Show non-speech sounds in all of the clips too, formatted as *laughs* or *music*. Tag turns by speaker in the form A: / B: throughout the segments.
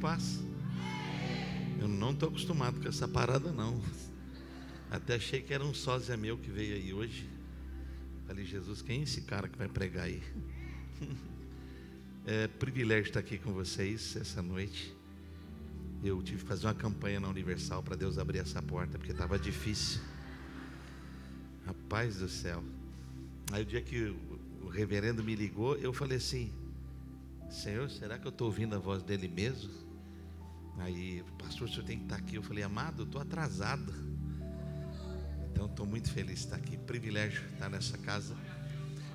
A: paz. Eu não estou acostumado com essa parada, não. Até achei que era um sósia meu que veio aí hoje. Falei, Jesus, quem é esse cara que vai pregar aí? *laughs* É privilégio estar aqui com vocês essa noite. Eu tive que fazer uma campanha na Universal para Deus abrir essa porta, porque estava difícil. Rapaz do céu. Aí o dia que o reverendo me ligou, eu falei assim: Senhor, será que eu estou ouvindo a voz dele mesmo? Aí, pastor, o senhor tem que estar aqui. Eu falei, amado, eu estou atrasado. Então, estou muito feliz de estar aqui. Privilégio estar nessa casa.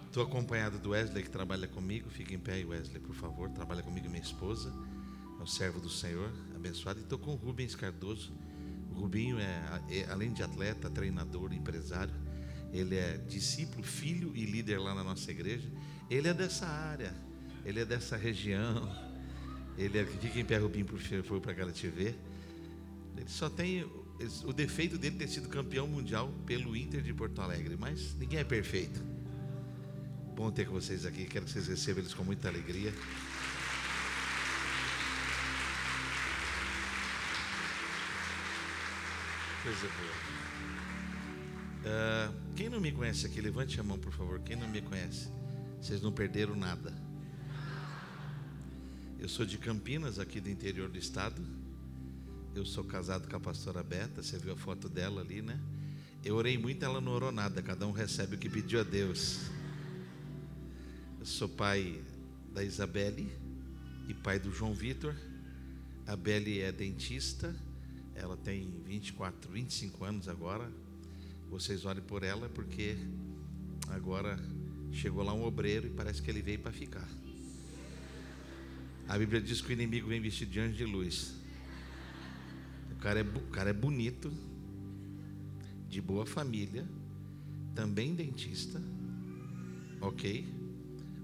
A: Estou acompanhado do Wesley, que trabalha comigo. Fica em pé aí, Wesley, por favor. Trabalha comigo minha esposa. É o servo do Senhor, abençoado. E estou com o Rubens Cardoso. O Rubinho é, é, além de atleta, treinador, empresário. Ele é discípulo, filho e líder lá na nossa igreja. Ele é dessa área ele é dessa região. Ele é, fica em pé Rubinho foi para TV. Ele só tem o defeito dele ter sido campeão mundial pelo Inter de Porto Alegre, mas ninguém é perfeito. Bom ter com vocês aqui, quero que vocês recebam eles com muita alegria. Coisa boa. Uh, quem não me conhece aqui, levante a mão, por favor. Quem não me conhece, vocês não perderam nada. Eu sou de Campinas, aqui do interior do estado. Eu sou casado com a pastora Beta, você viu a foto dela ali, né? Eu orei muito, ela não orou nada, cada um recebe o que pediu a Deus. Eu sou pai da Isabelle e pai do João Vitor. A Belle é dentista, ela tem 24, 25 anos agora. Vocês olhem por ela porque agora chegou lá um obreiro e parece que ele veio para ficar. A Bíblia diz que o inimigo vem vestido de anjo de luz. O cara é, o cara é bonito, de boa família, também dentista, ok?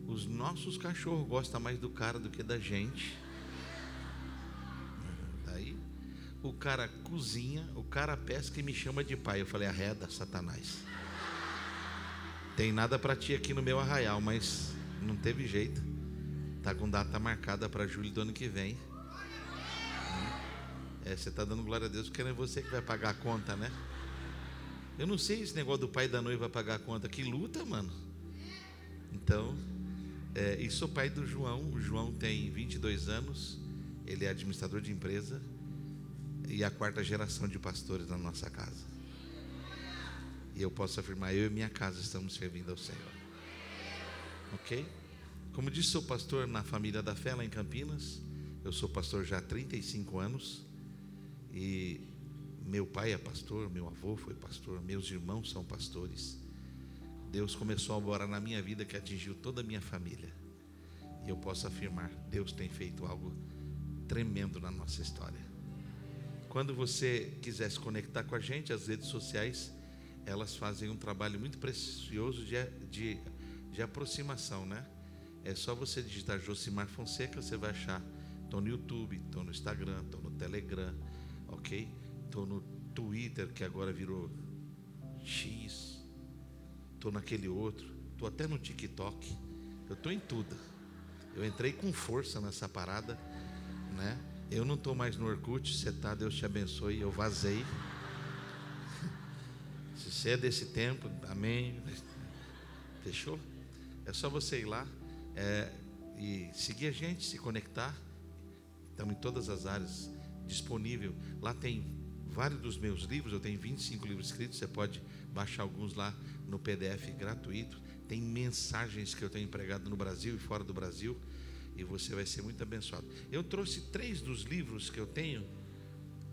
A: Os nossos cachorros gostam mais do cara do que da gente. Daí, o cara cozinha, o cara pesca e me chama de pai. Eu falei, arreda, Satanás. Tem nada para ti aqui no meu arraial, mas não teve jeito. Está com data marcada para julho do ano que vem. É, você está dando glória a Deus porque não é você que vai pagar a conta, né? Eu não sei esse negócio do pai da noiva pagar a conta. Que luta, mano. Então, é, e sou pai do João. O João tem 22 anos. Ele é administrador de empresa. E a quarta geração de pastores na nossa casa. E eu posso afirmar, eu e minha casa estamos servindo ao Senhor. Ok? Como disse, sou pastor na família da fé lá em Campinas. Eu sou pastor já há 35 anos. E meu pai é pastor, meu avô foi pastor, meus irmãos são pastores. Deus começou a morar na minha vida que atingiu toda a minha família. E eu posso afirmar, Deus tem feito algo tremendo na nossa história. Quando você quiser se conectar com a gente, as redes sociais, elas fazem um trabalho muito precioso de, de, de aproximação, né? É só você digitar Josimar Fonseca, você vai achar. Estou no YouTube, estou no Instagram, estou no Telegram, ok? Estou no Twitter, que agora virou X. Estou naquele outro. Estou até no TikTok. Eu estou em tudo. Eu entrei com força nessa parada, né? Eu não estou mais no Orkut, você está, Deus te abençoe. Eu vazei. *laughs* Se você é desse tempo, amém. Fechou? É só você ir lá é, e seguir a gente, se conectar. Estamos em todas as áreas disponível. Lá tem vários dos meus livros, eu tenho 25 livros escritos, você pode baixar alguns lá no PDF gratuito. Tem mensagens que eu tenho empregado no Brasil e fora do Brasil, e você vai ser muito abençoado. Eu trouxe três dos livros que eu tenho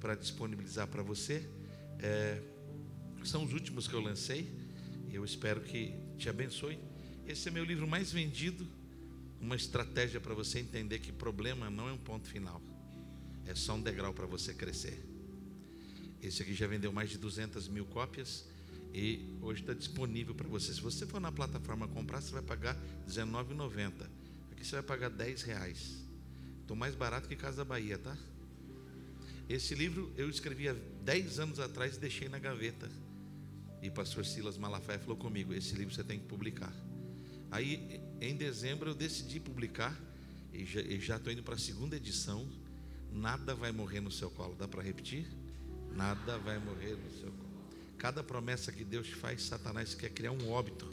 A: para disponibilizar para você. É, são os últimos que eu lancei, eu espero que te abençoe. Esse é meu livro mais vendido uma estratégia para você entender que problema não é um ponto final, é só um degrau para você crescer. Esse aqui já vendeu mais de 200 mil cópias e hoje está disponível para você. Se você for na plataforma comprar, você vai pagar R$19,90. Aqui você vai pagar 10 reais. Estou mais barato que Casa Bahia, tá? Esse livro eu escrevi há 10 anos atrás e deixei na gaveta. E pastor Silas Malafaia falou comigo: esse livro você tem que publicar. Aí, em dezembro, eu decidi publicar E já estou indo para a segunda edição. Nada vai morrer no seu colo. Dá para repetir? Nada vai morrer no seu colo. Cada promessa que Deus faz, Satanás quer criar um óbito.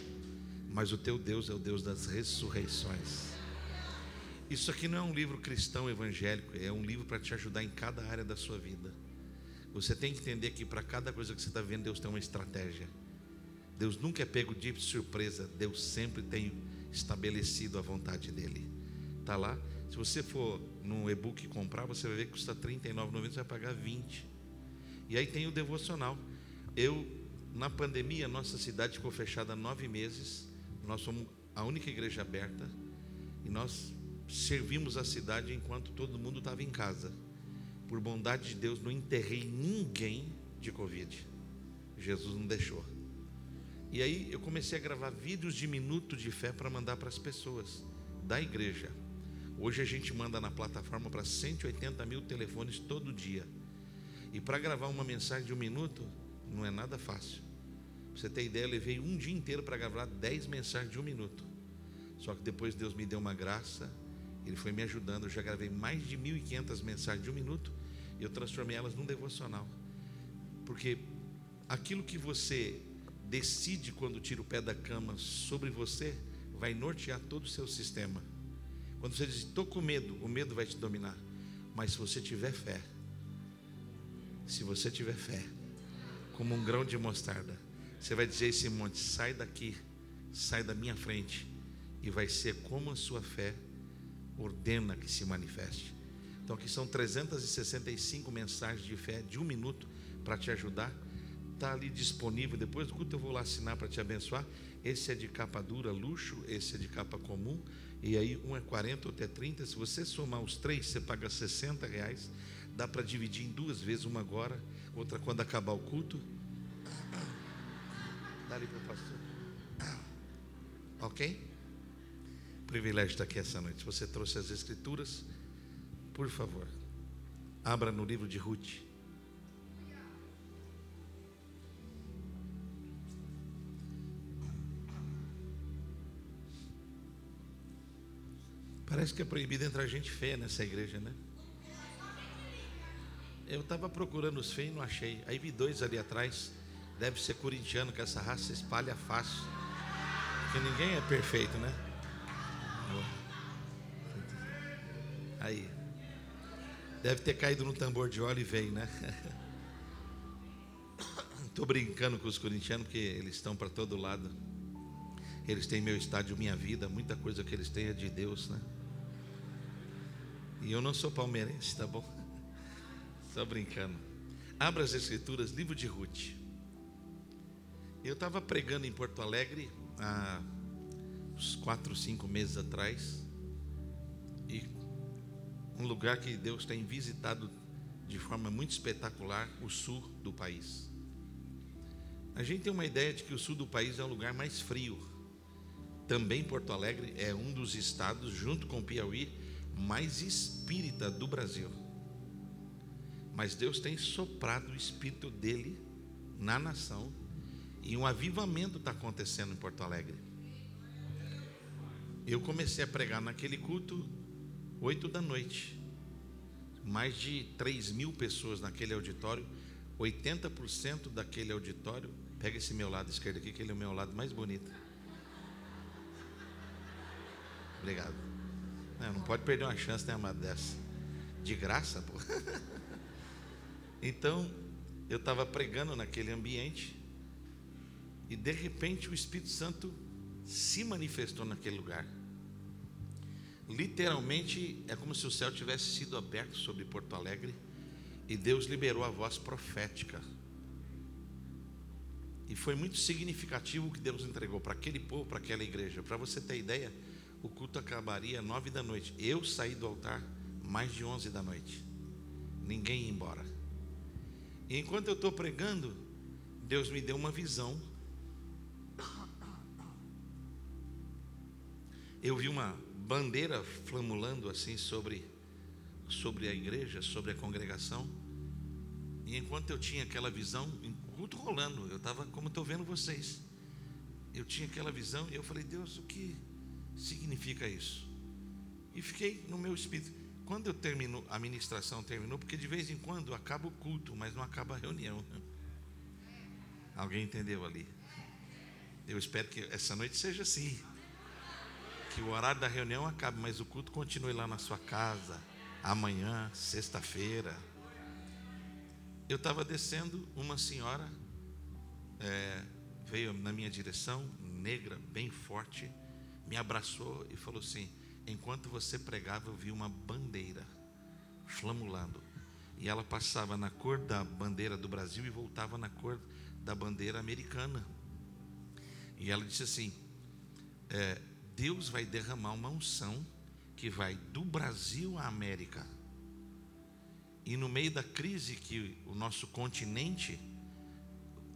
A: Mas o teu Deus é o Deus das ressurreições. Isso aqui não é um livro cristão evangélico, é um livro para te ajudar em cada área da sua vida. Você tem que entender que para cada coisa que você está vendo, Deus tem uma estratégia. Deus nunca é pego de surpresa, Deus sempre tem estabelecido a vontade dele. Está lá. Se você for no e-book comprar, você vai ver que custa R$ 39,90, você vai pagar 20. E aí tem o devocional. Eu, na pandemia, nossa cidade ficou fechada nove meses. Nós somos a única igreja aberta. E nós servimos a cidade enquanto todo mundo estava em casa. Por bondade de Deus, não enterrei ninguém de Covid. Jesus não deixou. E aí eu comecei a gravar vídeos de minuto de fé para mandar para as pessoas da igreja. Hoje a gente manda na plataforma para 180 mil telefones todo dia. E para gravar uma mensagem de um minuto, não é nada fácil. Pra você ter ideia, eu levei um dia inteiro para gravar 10 mensagens de um minuto. Só que depois Deus me deu uma graça, Ele foi me ajudando. Eu já gravei mais de 1.500 mensagens de um minuto e eu transformei elas num devocional. Porque aquilo que você decide quando tira o pé da cama sobre você, vai nortear todo o seu sistema. Quando você diz, estou com medo, o medo vai te dominar. Mas se você tiver fé, se você tiver fé, como um grão de mostarda, você vai dizer a esse monte: sai daqui, sai da minha frente, e vai ser como a sua fé ordena que se manifeste. Então, aqui são 365 mensagens de fé de um minuto para te ajudar está ali disponível. Depois do culto eu vou lá assinar para te abençoar. Esse é de capa dura, luxo, esse é de capa comum. E aí um é 40, outro é 30. Se você somar os três, você paga 60 reais. Dá para dividir em duas vezes, uma agora, outra quando acabar o culto. Dá ali para o pastor. Ok? Privilégio estar aqui essa noite. Se você trouxe as escrituras, por favor, abra no livro de Ruth. Parece que é proibido entrar gente feia nessa igreja, né? Eu estava procurando os feios e não achei. Aí vi dois ali atrás. Deve ser corintiano, que essa raça espalha fácil. Porque ninguém é perfeito, né? Aí. Deve ter caído no tambor de óleo e veio, né? *laughs* Estou brincando com os corintianos, porque eles estão para todo lado. Eles têm meu estádio, minha vida, muita coisa que eles têm é de Deus, né? E eu não sou palmeirense, tá bom? *laughs* Só brincando. Abra as escrituras, livro de Ruth. Eu estava pregando em Porto Alegre há uns quatro, cinco meses atrás. E um lugar que Deus tem visitado de forma muito espetacular, o sul do país. A gente tem uma ideia de que o sul do país é o lugar mais frio. Também Porto Alegre é um dos estados, junto com Piauí, mais espírita do Brasil. Mas Deus tem soprado o espírito dele na nação e um avivamento está acontecendo em Porto Alegre. Eu comecei a pregar naquele culto oito da noite. Mais de 3 mil pessoas naquele auditório. 80% daquele auditório. Pega esse meu lado esquerdo aqui, que ele é o meu lado mais bonito. Obrigado. Não, não pode perder uma chance, né, amado, dessa. De graça, pô. *laughs* Então, eu estava pregando naquele ambiente e de repente o Espírito Santo se manifestou naquele lugar. Literalmente é como se o céu tivesse sido aberto sobre Porto Alegre e Deus liberou a voz profética. E foi muito significativo o que Deus entregou para aquele povo, para aquela igreja. Para você ter ideia, o culto acabaria nove da noite. Eu saí do altar mais de onze da noite. Ninguém ia embora. E enquanto eu estou pregando, Deus me deu uma visão. Eu vi uma bandeira flamulando assim sobre, sobre a igreja, sobre a congregação. E enquanto eu tinha aquela visão, culto rolando, eu estava como estou vendo vocês. Eu tinha aquela visão e eu falei, Deus, o que significa isso? E fiquei no meu espírito. Quando eu termino, a ministração terminou, porque de vez em quando acaba o culto, mas não acaba a reunião. *laughs* Alguém entendeu ali? Eu espero que essa noite seja assim. Que o horário da reunião acabe, mas o culto continue lá na sua casa, amanhã, sexta-feira. Eu estava descendo, uma senhora é, veio na minha direção, negra, bem forte, me abraçou e falou assim: Enquanto você pregava, eu vi uma bandeira flamulando. E ela passava na cor da bandeira do Brasil e voltava na cor da bandeira americana. E ela disse assim: é, Deus vai derramar uma unção que vai do Brasil à América. E no meio da crise que o nosso continente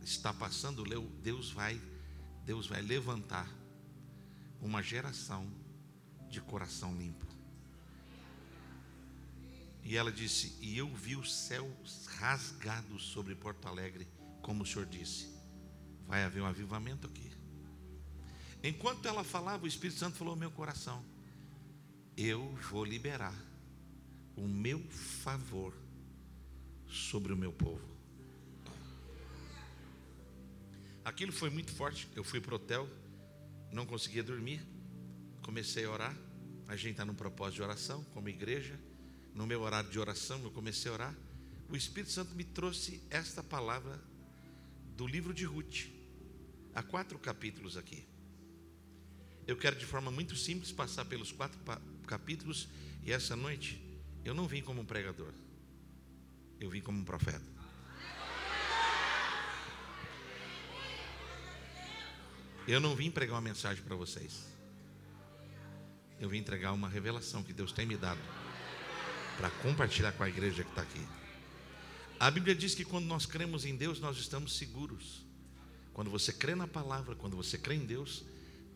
A: está passando, Deus vai, Deus vai levantar uma geração de coração limpo. E ela disse: E eu vi o céu rasgado sobre Porto Alegre, como o Senhor disse. Vai haver um avivamento aqui. Enquanto ela falava, o Espírito Santo falou ao meu coração: Eu vou liberar o meu favor sobre o meu povo. Aquilo foi muito forte. Eu fui para o hotel, não conseguia dormir. Comecei a orar. A gente está num propósito de oração, como igreja. No meu horário de oração, eu comecei a orar. O Espírito Santo me trouxe esta palavra do livro de Ruth. Há quatro capítulos aqui. Eu quero de forma muito simples passar pelos quatro capítulos. E essa noite, eu não vim como um pregador. Eu vim como um profeta. Eu não vim pregar uma mensagem para vocês. Eu vim entregar uma revelação que Deus tem me dado para compartilhar com a igreja que está aqui. A Bíblia diz que quando nós cremos em Deus, nós estamos seguros. Quando você crê na palavra, quando você crê em Deus,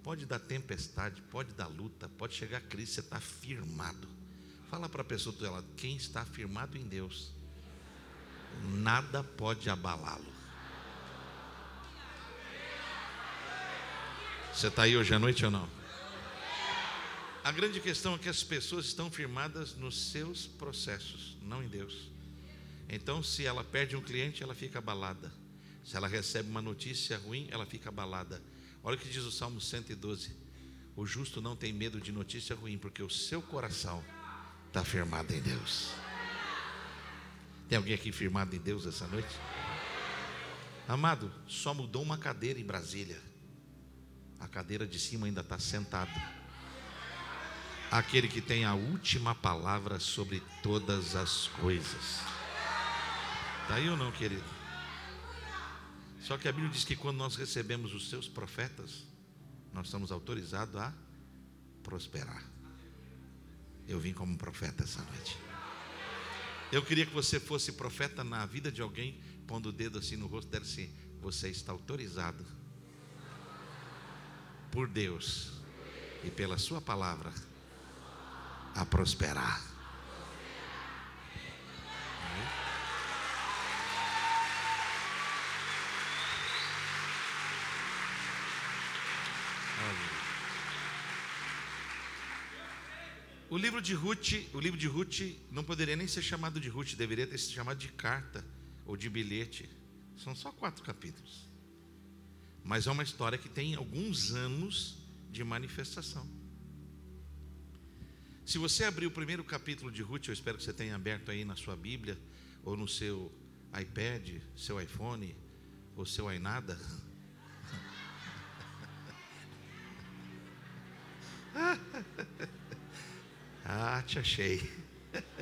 A: pode dar tempestade, pode dar luta, pode chegar crise, você está firmado. Fala para a pessoa do lado, quem está firmado em Deus, nada pode abalá-lo. Você está aí hoje à noite ou não? A grande questão é que as pessoas estão firmadas nos seus processos, não em Deus. Então, se ela perde um cliente, ela fica abalada. Se ela recebe uma notícia ruim, ela fica abalada. Olha o que diz o Salmo 112: O justo não tem medo de notícia ruim, porque o seu coração está firmado em Deus. Tem alguém aqui firmado em Deus essa noite? Amado, só mudou uma cadeira em Brasília. A cadeira de cima ainda está sentado. Aquele que tem a última palavra sobre todas as coisas. Está aí ou não, querido? Só que a Bíblia diz que quando nós recebemos os seus profetas, nós estamos autorizados a prosperar. Eu vim como profeta essa noite. Eu queria que você fosse profeta na vida de alguém, pondo o dedo assim no rosto dele assim: Você está autorizado por Deus e pela Sua palavra a prosperar. O livro de Ruth, o livro de Ruth não poderia nem ser chamado de Ruth, deveria ter sido chamado de carta ou de bilhete. São só quatro capítulos. Mas é uma história que tem alguns anos de manifestação. Se você abrir o primeiro capítulo de Ruth, eu espero que você tenha aberto aí na sua Bíblia, ou no seu iPad, seu iPhone, ou seu iNada. *laughs* ah, te achei. *laughs*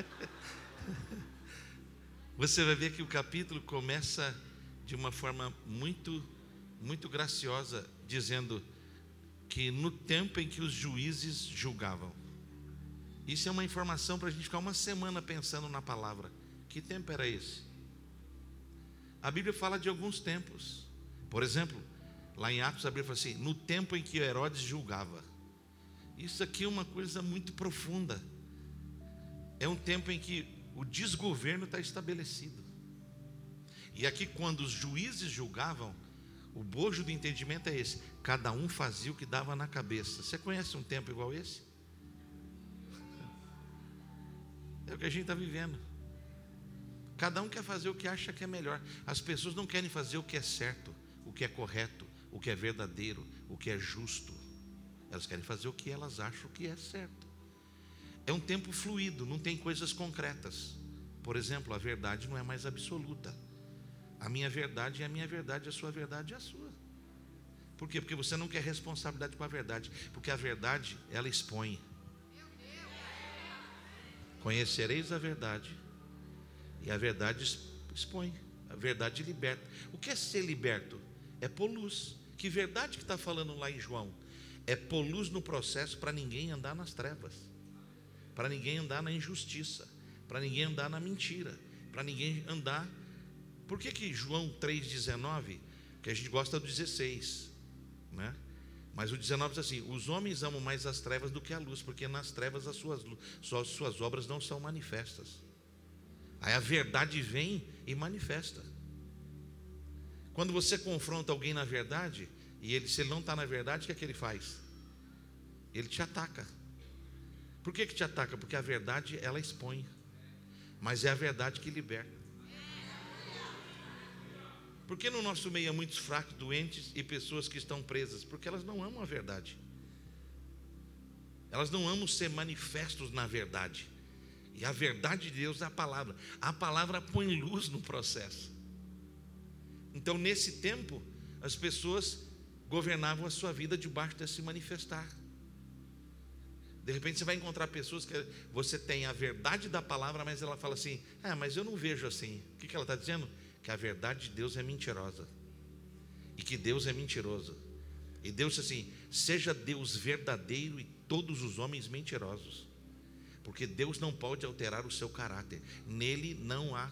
A: Você vai ver que o capítulo começa de uma forma muito muito graciosa, dizendo que no tempo em que os juízes julgavam. Isso é uma informação para a gente ficar uma semana pensando na palavra. Que tempo era esse? A Bíblia fala de alguns tempos. Por exemplo, lá em Atos, a Bíblia fala assim: no tempo em que Herodes julgava. Isso aqui é uma coisa muito profunda. É um tempo em que o desgoverno está estabelecido. E aqui, quando os juízes julgavam, o bojo do entendimento é esse: cada um fazia o que dava na cabeça. Você conhece um tempo igual esse? *laughs* É o que a gente está vivendo. Cada um quer fazer o que acha que é melhor. As pessoas não querem fazer o que é certo, o que é correto, o que é verdadeiro, o que é justo. Elas querem fazer o que elas acham que é certo. É um tempo fluido, não tem coisas concretas. Por exemplo, a verdade não é mais absoluta. A minha verdade é a minha verdade, a sua verdade é a sua. Por quê? Porque você não quer responsabilidade com a verdade, porque a verdade ela expõe. Conhecereis a verdade, e a verdade expõe, a verdade liberta. O que é ser liberto? É polus. Que verdade que está falando lá em João? É polus no processo para ninguém andar nas trevas, para ninguém andar na injustiça, para ninguém andar na mentira, para ninguém andar. Por que, que João 3,19, que a gente gosta do 16, né? Mas o 19 diz assim: os homens amam mais as trevas do que a luz, porque nas trevas as suas, as suas obras não são manifestas. Aí a verdade vem e manifesta. Quando você confronta alguém na verdade, e ele, se ele não está na verdade, o que é que ele faz? Ele te ataca. Por que, que te ataca? Porque a verdade ela expõe, mas é a verdade que liberta. Porque no nosso meio há muitos fracos, doentes e pessoas que estão presas? Porque elas não amam a verdade. Elas não amam ser manifestos na verdade. E a verdade de Deus é a palavra. A palavra põe luz no processo. Então, nesse tempo, as pessoas governavam a sua vida debaixo desse manifestar. De repente você vai encontrar pessoas que você tem a verdade da palavra, mas ela fala assim: Ah, mas eu não vejo assim. O que, que ela está dizendo? Que a verdade de Deus é mentirosa. E que Deus é mentiroso. E Deus disse assim: seja Deus verdadeiro e todos os homens mentirosos. Porque Deus não pode alterar o seu caráter. Nele não há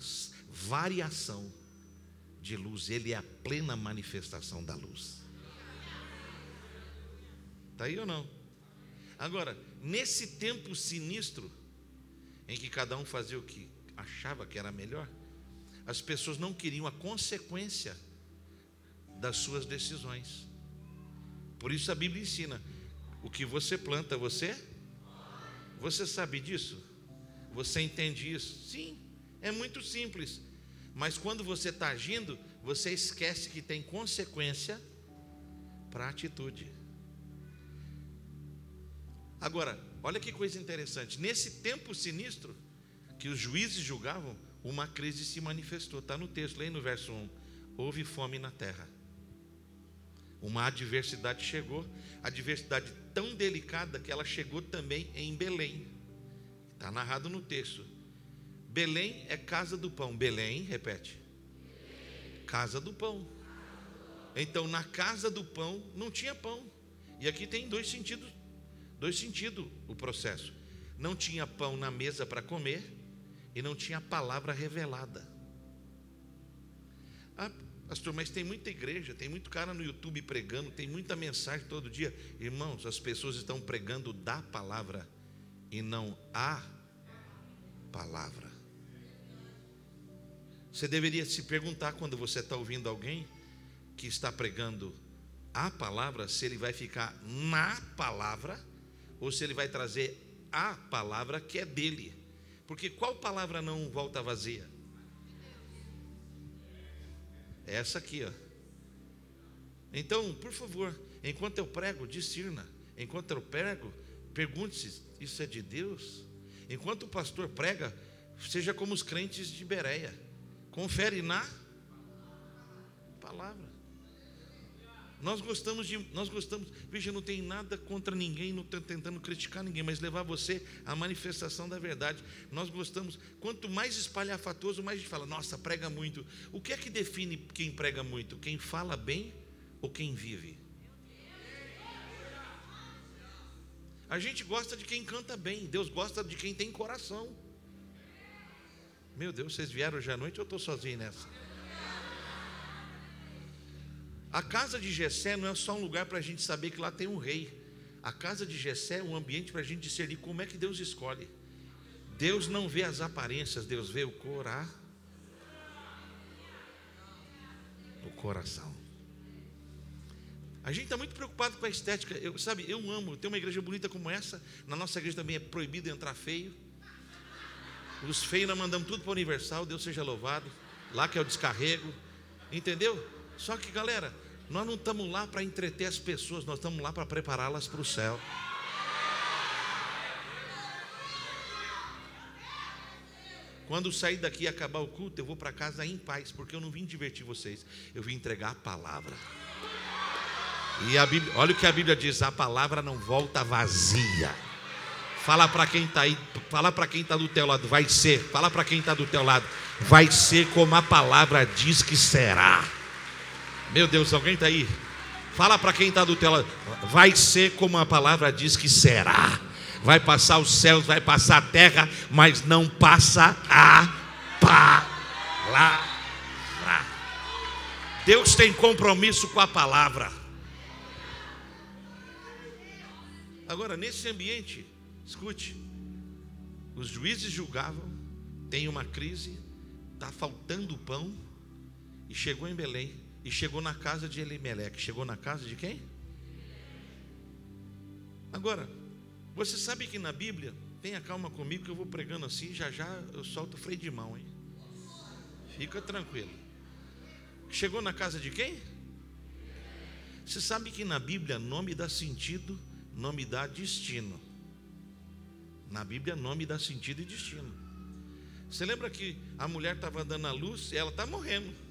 A: variação de luz, ele é a plena manifestação da luz. Está aí ou não? Agora, nesse tempo sinistro, em que cada um fazia o que achava que era melhor, as pessoas não queriam a consequência das suas decisões. Por isso a Bíblia ensina: o que você planta, você. Você sabe disso? Você entende isso? Sim, é muito simples. Mas quando você está agindo, você esquece que tem consequência para a atitude. Agora, olha que coisa interessante. Nesse tempo sinistro que os juízes julgavam, uma crise se manifestou. Está no texto, leia no verso 1. Houve fome na terra. Uma adversidade chegou, adversidade tão delicada que ela chegou também em Belém. Está narrado no texto. Belém é casa do pão. Belém, repete. Casa do pão. Então, na casa do pão não tinha pão. E aqui tem dois sentidos, dois sentidos o processo. Não tinha pão na mesa para comer e não tinha palavra revelada. Ah, pastor, mas tem muita igreja, tem muito cara no YouTube pregando, tem muita mensagem todo dia. Irmãos, as pessoas estão pregando da palavra e não a palavra. Você deveria se perguntar quando você está ouvindo alguém que está pregando a palavra, se ele vai ficar na palavra ou se ele vai trazer a palavra que é dele. Porque qual palavra não volta vazia? É essa aqui, ó. Então, por favor, enquanto eu prego, discirna. Enquanto eu prego, pergunte-se: isso é de Deus? Enquanto o pastor prega, seja como os crentes de Bereia Confere na palavra. Nós gostamos de, nós gostamos, veja, não tem nada contra ninguém, não estou tentando criticar ninguém, mas levar você à manifestação da verdade. Nós gostamos, quanto mais espalhafatoso, mais a gente fala, nossa, prega muito. O que é que define quem prega muito? Quem fala bem ou quem vive? A gente gosta de quem canta bem, Deus gosta de quem tem coração. Meu Deus, vocês vieram hoje à noite ou eu estou sozinho nessa? A casa de Jessé não é só um lugar para a gente saber que lá tem um rei. A casa de Jessé é um ambiente para a gente discernir como é que Deus escolhe. Deus não vê as aparências, Deus vê o corar, o coração. A gente está muito preocupado com a estética. Eu, sabe, eu amo. Ter uma igreja bonita como essa. Na nossa igreja também é proibido entrar feio. Os feios nós mandamos tudo para o Universal, Deus seja louvado. Lá que é o descarrego. Entendeu? Só que, galera, nós não estamos lá para entreter as pessoas, nós estamos lá para prepará-las para o céu. Quando sair daqui e acabar o culto, eu vou para casa em paz, porque eu não vim divertir vocês, eu vim entregar a palavra. E a Bíblia, olha o que a Bíblia diz: a palavra não volta vazia. Fala para quem está aí, fala para quem está do teu lado, vai ser. Fala para quem está do teu lado, vai ser como a palavra diz que será. Meu Deus, alguém está aí? Fala para quem está do teu lado, vai ser como a palavra diz que será. Vai passar os céus, vai passar a terra, mas não passa a palavra. Deus tem compromisso com a palavra. Agora, nesse ambiente, escute: os juízes julgavam, tem uma crise, está faltando pão, e chegou em Belém, e chegou na casa de Elimeleque. Chegou na casa de quem? Agora, você sabe que na Bíblia, tenha calma comigo que eu vou pregando assim, já já eu solto o freio de mão, hein? Fica tranquilo. Chegou na casa de quem? Você sabe que na Bíblia nome dá sentido nome dá destino. Na Bíblia, nome dá sentido e destino. Você lembra que a mulher estava dando a luz e ela está morrendo.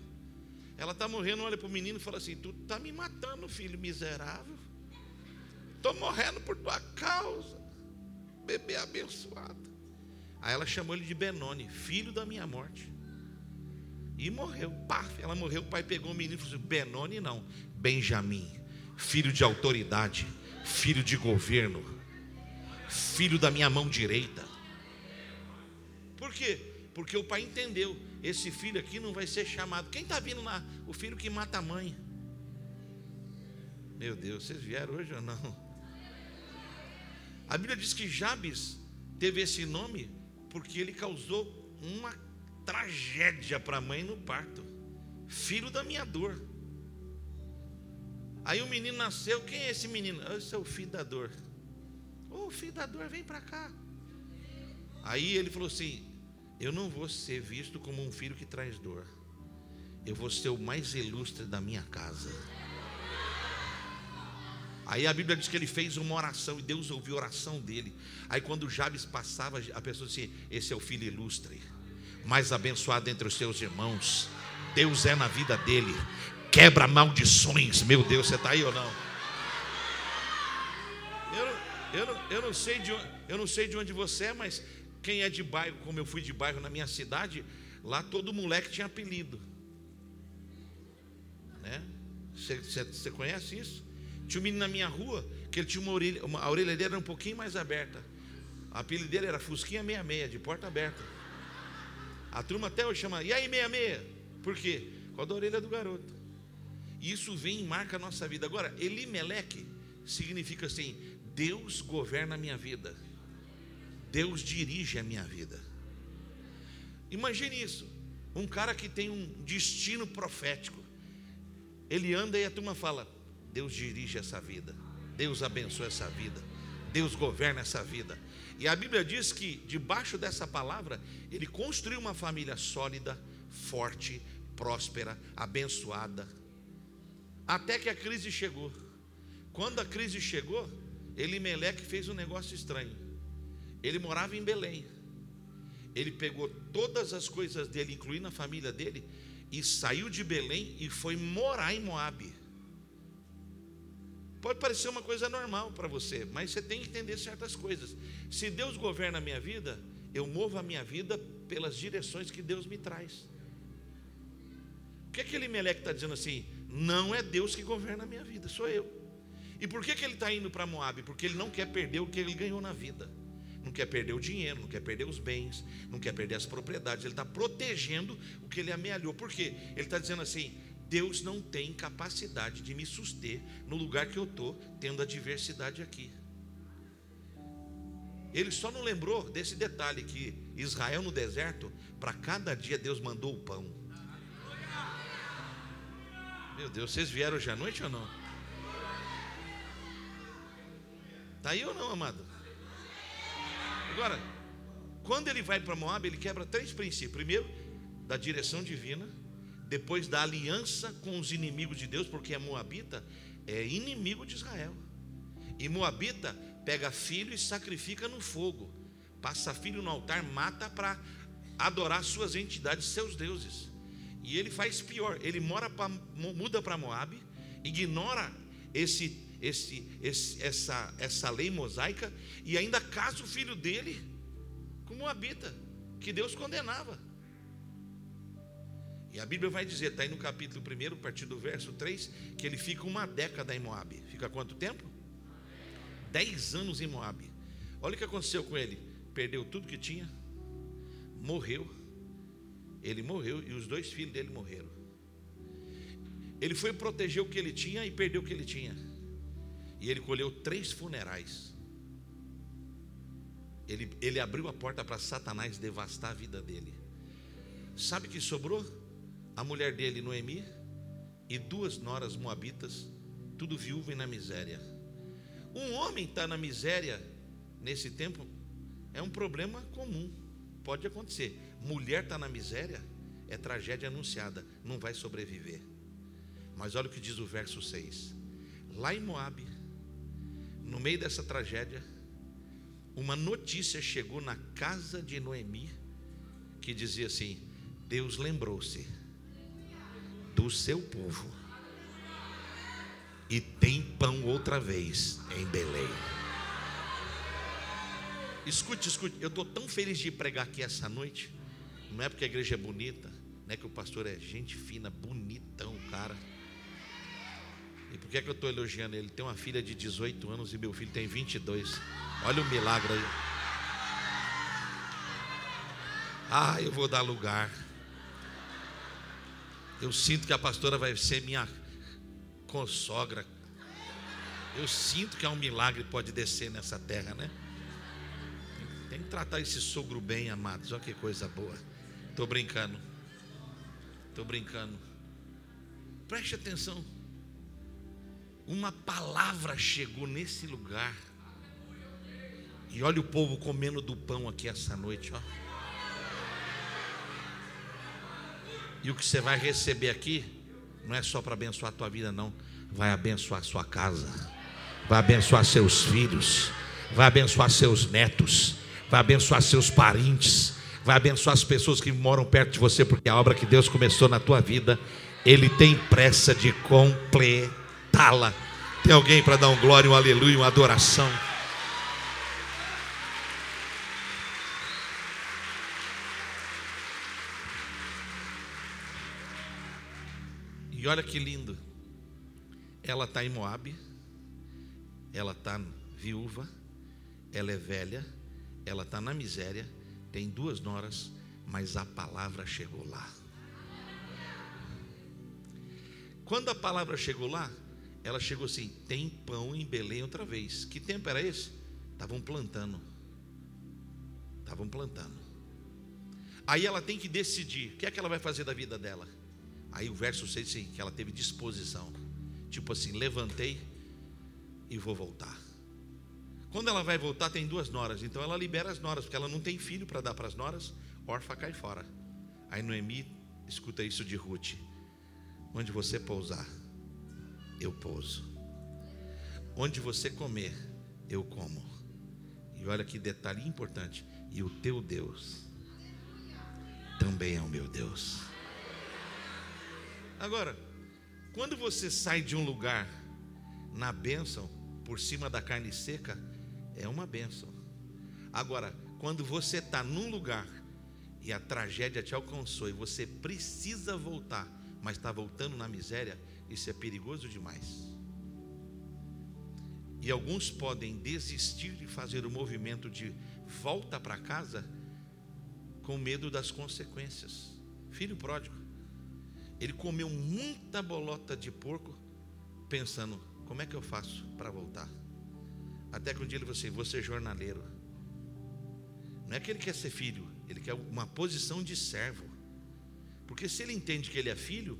A: Ela está morrendo, olha para o menino e fala assim: Tu está me matando, filho miserável. Estou morrendo por tua causa, bebê abençoado. Aí ela chamou ele de Benoni, filho da minha morte. E morreu, paf, ela morreu. O pai pegou o menino e falou assim: Benoni não, Benjamim, filho de autoridade filho de governo, filho da minha mão direita. Por quê? Porque o pai entendeu: esse filho aqui não vai ser chamado. Quem está vindo lá? O filho que mata a mãe. Meu Deus, vocês vieram hoje ou não? A Bíblia diz que Jabes teve esse nome porque ele causou uma tragédia para a mãe no parto. Filho da minha dor. Aí o menino nasceu, quem é esse menino? Esse é o filho da dor. Ô oh, filho da dor, vem para cá. Aí ele falou assim: Eu não vou ser visto como um filho que traz dor. Eu vou ser o mais ilustre da minha casa. Aí a Bíblia diz que ele fez uma oração e Deus ouviu a oração dele. Aí quando Jabes passava, a pessoa disse: Esse é o filho ilustre, mais abençoado entre os seus irmãos. Deus é na vida dele quebra maldições. Meu Deus, você está aí ou não? Eu, eu, eu, não sei de, eu não sei de onde você é, mas quem é de bairro, como eu fui de bairro na minha cidade, lá todo moleque tinha apelido. Né? Você, conhece isso? Tinha um menino na minha rua que ele tinha uma orelha, uma, a orelha dele era um pouquinho mais aberta. A apelido dele era Fusquinha 66, de porta aberta. A turma até hoje chama, e aí 66? Por quê? Causa da orelha do garoto. Isso vem e marca a nossa vida. Agora, Elimeleque significa assim: Deus governa a minha vida. Deus dirige a minha vida. Imagine isso. Um cara que tem um destino profético. Ele anda e a turma fala: Deus dirige essa vida. Deus abençoa essa vida. Deus governa essa vida. E a Bíblia diz que debaixo dessa palavra, ele construiu uma família sólida, forte, próspera, abençoada. Até que a crise chegou. Quando a crise chegou, Elimeleque fez um negócio estranho. Ele morava em Belém. Ele pegou todas as coisas dele, incluindo a família dele, e saiu de Belém e foi morar em Moabe. Pode parecer uma coisa normal para você, mas você tem que entender certas coisas. Se Deus governa a minha vida, eu movo a minha vida pelas direções que Deus me traz. O que é que Elimeleque está dizendo assim? Não é Deus que governa a minha vida, sou eu. E por que, que ele está indo para Moab? Porque ele não quer perder o que ele ganhou na vida. Quer perder o dinheiro, não quer perder os bens, não quer perder as propriedades. Ele está protegendo o que ele amealhou. Por quê? Ele está dizendo assim: Deus não tem capacidade de me suster no lugar que eu estou, tendo a diversidade aqui. Ele só não lembrou desse detalhe que Israel no deserto, para cada dia Deus mandou o pão. Meu Deus, vocês vieram hoje à noite ou não? Está aí ou não, amado? Agora, Quando ele vai para Moab, ele quebra três princípios. Primeiro, da direção divina, depois da aliança com os inimigos de Deus, porque a Moabita é inimigo de Israel. E Moabita pega filho e sacrifica no fogo, passa filho no altar, mata para adorar suas entidades, seus deuses. E ele faz pior, ele mora pra, muda para Moab, ignora esse, esse, esse, essa, essa lei mosaica e ainda casa o filho dele com Moabita, que Deus condenava. E a Bíblia vai dizer, está aí no capítulo 1, a partir do verso 3, que ele fica uma década em Moab. Fica quanto tempo? Dez anos em Moab. Olha o que aconteceu com ele. Perdeu tudo que tinha, morreu. Ele morreu e os dois filhos dele morreram. Ele foi proteger o que ele tinha e perdeu o que ele tinha. E ele colheu três funerais. Ele, ele abriu a porta para Satanás devastar a vida dele. Sabe que sobrou? A mulher dele, Noemi, e duas noras moabitas, tudo viúva e na miséria. Um homem está na miséria nesse tempo é um problema comum, pode acontecer. Mulher está na miséria é tragédia anunciada, não vai sobreviver. Mas olha o que diz o verso 6. Lá em Moabe, no meio dessa tragédia, uma notícia chegou na casa de Noemi que dizia assim: Deus lembrou-se do seu povo e tem pão outra vez em Belém. Escute, escute, eu estou tão feliz de pregar aqui essa noite. Não é porque a igreja é bonita, não é que o pastor é gente fina, bonitão, cara. Por que, é que eu estou elogiando ele? Tem uma filha de 18 anos e meu filho tem 22. Olha o milagre aí. Ah, eu vou dar lugar. Eu sinto que a pastora vai ser minha consogra. Eu sinto que é um milagre pode descer nessa terra, né? Tem que tratar esse sogro bem, amados. Olha que coisa boa. Estou brincando. Estou brincando. Preste atenção. Uma palavra chegou nesse lugar. E olha o povo comendo do pão aqui essa noite, ó. E o que você vai receber aqui não é só para abençoar a tua vida, não. Vai abençoar a sua casa, vai abençoar seus filhos, vai abençoar seus netos, vai abençoar seus parentes, vai abençoar as pessoas que moram perto de você, porque a obra que Deus começou na tua vida, Ele tem pressa de completá-la. Tem alguém para dar um glória, um aleluia, uma adoração? E olha que lindo. Ela está em Moab, ela está viúva, ela é velha, ela está na miséria, tem duas noras, mas a palavra chegou lá. Quando a palavra chegou lá, ela chegou assim: tem pão em Belém outra vez. Que tempo era esse? Estavam plantando. Estavam plantando. Aí ela tem que decidir o que é que ela vai fazer da vida dela. Aí o verso 6 diz assim, que ela teve disposição. Tipo assim, levantei e vou voltar. Quando ela vai voltar, tem duas noras. Então ela libera as noras, porque ela não tem filho para dar para as noras. Orfa cai fora. Aí Noemi escuta isso de Ruth. Onde você pousar, eu pouso. Onde você comer, eu como. E olha que detalhe importante. E o teu Deus também é o meu Deus. Agora, quando você sai de um lugar na bênção, por cima da carne seca, é uma bênção. Agora, quando você está num lugar e a tragédia te alcançou e você precisa voltar, mas está voltando na miséria, isso é perigoso demais. E alguns podem desistir de fazer o movimento de volta para casa com medo das consequências. Filho pródigo. Ele comeu muita bolota de porco, pensando: como é que eu faço para voltar? Até que um dia ele falou assim: você é jornaleiro. Não é que ele quer ser filho, ele quer uma posição de servo. Porque se ele entende que ele é filho,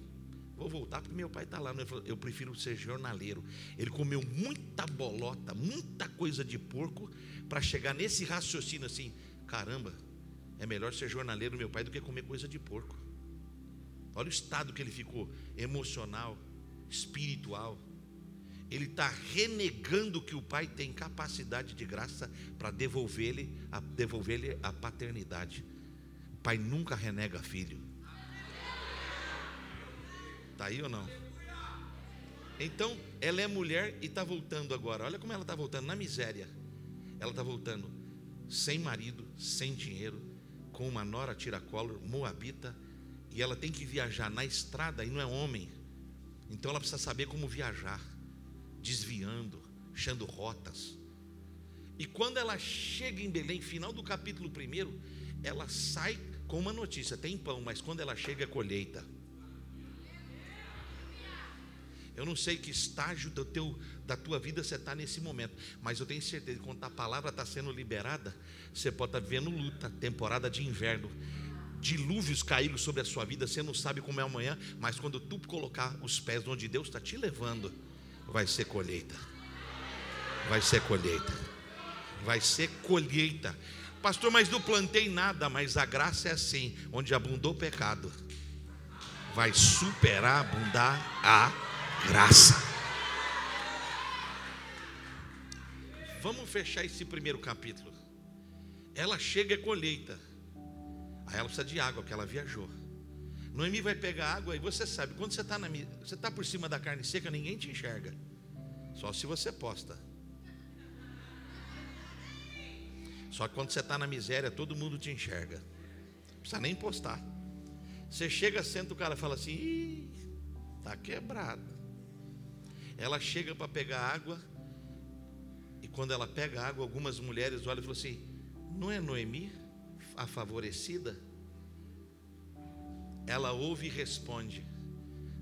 A: vou voltar porque meu pai está lá. Falou, eu prefiro ser jornaleiro. Ele comeu muita bolota, muita coisa de porco, para chegar nesse raciocínio assim: caramba, É melhor ser jornaleiro, meu pai, do que comer coisa de porco. Olha o estado que ele ficou emocional, espiritual. Ele está renegando que o pai tem capacidade de graça para devolver-lhe a, devolver a paternidade. O pai nunca renega filho. Está aí ou não? Então, ela é mulher e está voltando agora. Olha como ela está voltando, na miséria. Ela está voltando sem marido, sem dinheiro, com uma nora tiracolo, moabita, e ela tem que viajar na estrada e não é homem. Então ela precisa saber como viajar, desviando, achando rotas. E quando ela chega em Belém, final do capítulo 1, ela sai com uma notícia: tem pão, mas quando ela chega é colheita. Eu não sei que estágio do teu, da tua vida você está nesse momento, mas eu tenho certeza que quando a palavra está sendo liberada, você pode estar tá vivendo luta, temporada de inverno, dilúvios caíram sobre a sua vida, você não sabe como é amanhã, mas quando tu colocar os pés onde Deus está te levando, vai ser colheita. Vai ser colheita. Vai ser colheita. Pastor, mas não plantei nada, mas a graça é assim: onde abundou o pecado, vai superar, abundar a graça. Vamos fechar esse primeiro capítulo. Ela chega a colheita. Aí ela precisa de água, porque ela viajou. Noemi vai pegar água e você sabe, quando você está você tá por cima da carne seca, ninguém te enxerga. Só se você posta. Só que quando você está na miséria, todo mundo te enxerga. Não precisa nem postar. Você chega, senta o cara fala assim: está quebrado. Ela chega para pegar água, e quando ela pega água, algumas mulheres olham e falam assim: Não é Noemi a favorecida? Ela ouve e responde: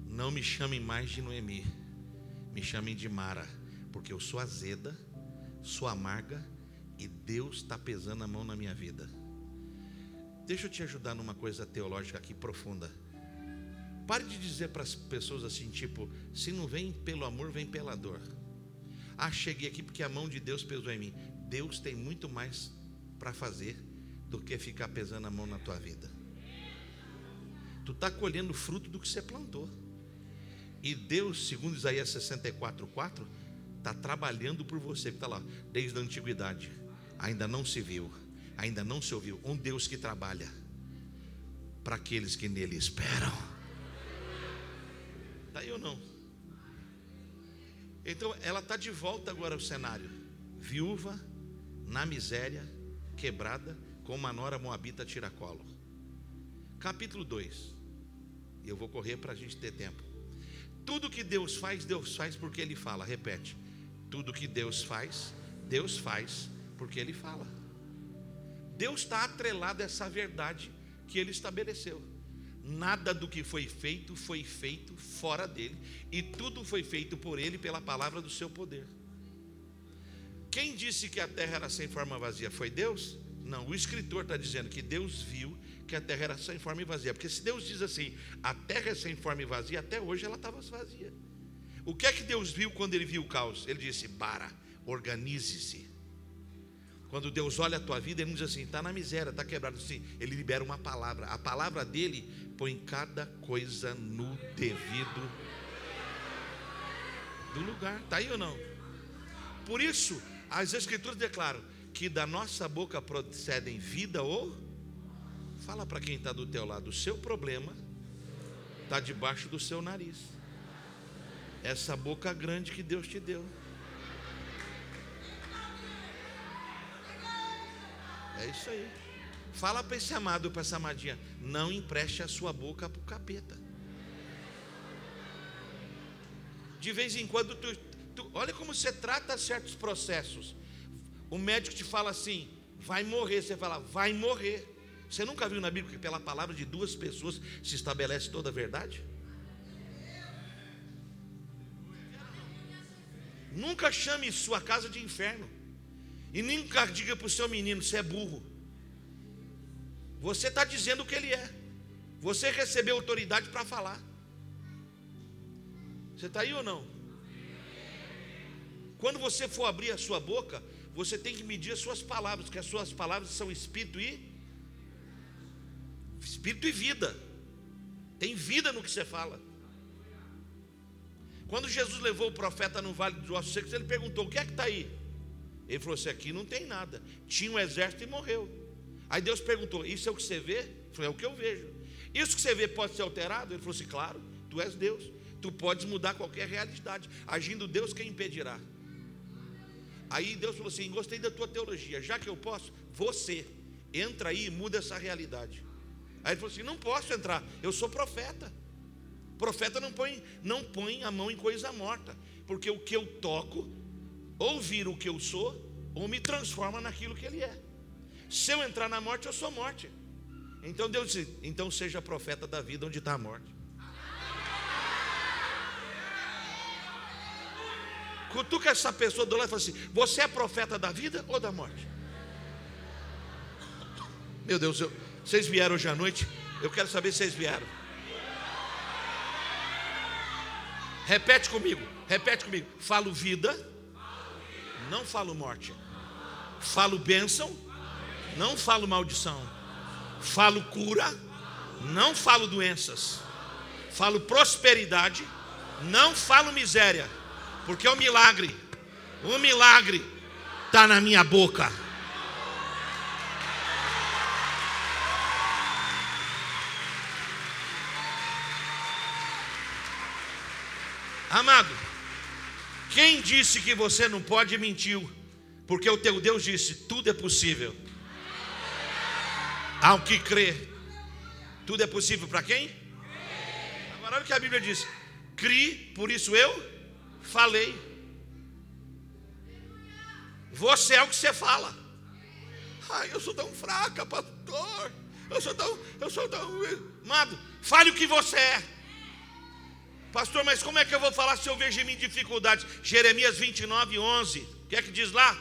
A: Não me chamem mais de Noemi, me chamem de Mara, porque eu sou azeda, sou amarga e Deus está pesando a mão na minha vida. Deixa eu te ajudar numa coisa teológica aqui profunda. Pare de dizer para as pessoas assim, tipo, se não vem pelo amor, vem pela dor. Ah, cheguei aqui porque a mão de Deus pesou em mim. Deus tem muito mais para fazer do que ficar pesando a mão na tua vida. Tu está colhendo fruto do que você plantou. E Deus, segundo Isaías 64,4, está trabalhando por você, que está lá, desde a antiguidade. Ainda não se viu, ainda não se ouviu. Um Deus que trabalha para aqueles que nele esperam. Está aí ou não? Então ela está de volta agora ao cenário. Viúva, na miséria, quebrada, com uma nora moabita tiracolo. Capítulo 2. E eu vou correr para a gente ter tempo. Tudo que Deus faz, Deus faz porque Ele fala. Repete. Tudo que Deus faz, Deus faz porque Ele fala. Deus está atrelado a essa verdade que Ele estabeleceu. Nada do que foi feito foi feito fora dele, e tudo foi feito por ele pela palavra do seu poder. Quem disse que a terra era sem forma vazia? Foi Deus? Não, o escritor está dizendo que Deus viu que a terra era sem forma e vazia. Porque se Deus diz assim, a terra é sem forma e vazia, até hoje ela estava vazia. O que é que Deus viu quando ele viu o caos? Ele disse: Para, organize-se. Quando Deus olha a tua vida, Ele não diz assim, está na miséria, está quebrado. Assim, ele libera uma palavra. A palavra dele põe cada coisa no devido do lugar. Está aí ou não? Por isso, as Escrituras declaram que da nossa boca procedem vida ou. Fala para quem está do teu lado, o seu problema está debaixo do seu nariz. Essa boca grande que Deus te deu. É isso aí. Fala para esse amado, para essa amadinha, não empreste a sua boca para o capeta. De vez em quando, tu, tu, olha como você trata certos processos. O médico te fala assim, vai morrer. Você fala, vai morrer. Você nunca viu na Bíblia que pela palavra de duas pessoas se estabelece toda a verdade? Nunca chame sua casa de inferno. E nunca diga para o seu menino, você é burro. Você está dizendo o que ele é. Você recebeu autoridade para falar. Você está aí ou não? Quando você for abrir a sua boca, você tem que medir as suas palavras, porque as suas palavras são espírito e espírito e vida. Tem vida no que você fala. Quando Jesus levou o profeta no vale dos ossos secos, ele perguntou: O que é que está aí? Ele falou assim: Aqui não tem nada. Tinha um exército e morreu. Aí Deus perguntou: Isso é o que você vê? Ele falou: É o que eu vejo. Isso que você vê pode ser alterado? Ele falou assim: Claro, tu és Deus. Tu podes mudar qualquer realidade. Agindo Deus, quem impedirá? Aí Deus falou assim: Gostei da tua teologia. Já que eu posso, você entra aí e muda essa realidade. Aí ele falou assim: Não posso entrar. Eu sou profeta. Profeta não põe, não põe a mão em coisa morta, porque o que eu toco, ou vira o que eu sou, ou me transforma naquilo que ele é. Se eu entrar na morte, eu sou morte. Então Deus disse: então seja profeta da vida onde está a morte. Cutuca essa pessoa do lado e fala assim: Você é profeta da vida ou da morte? Meu Deus, eu, vocês vieram hoje à noite? Eu quero saber se vocês vieram. Repete comigo, repete comigo. Falo vida, não falo morte. Falo bênção, não falo maldição. Falo cura, não falo doenças. Falo prosperidade, não falo miséria. Porque o milagre, o milagre está na minha boca. Quem disse que você não pode mentiu? Porque o teu Deus disse: tudo é possível. Ao que crê, tudo é possível para quem? Agora olha o que a Bíblia diz: crie, por isso eu falei. Você é o que você fala. Ai, eu sou tão fraca, pastor. Eu sou tão, eu sou tão. Amado, fale o que você é. Pastor, mas como é que eu vou falar se eu vejo em mim dificuldades? Jeremias 29, 11. O que é que diz lá?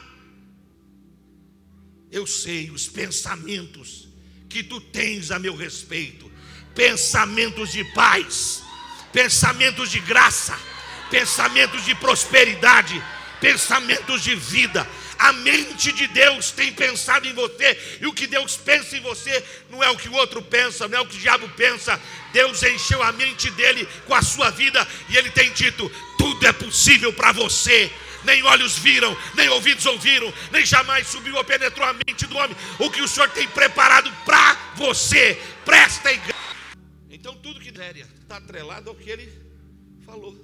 A: Eu sei os pensamentos que tu tens a meu respeito, pensamentos de paz, pensamentos de graça, pensamentos de prosperidade, pensamentos de vida. A mente de Deus tem pensado em você, e o que Deus pensa em você não é o que o outro pensa, não é o que o diabo pensa. Deus encheu a mente dele com a sua vida, e ele tem dito: tudo é possível para você. Nem olhos viram, nem ouvidos ouviram, nem jamais subiu ou penetrou a mente do homem. O que o Senhor tem preparado para você, presta igreja. Então, tudo que está atrelado ao que ele falou.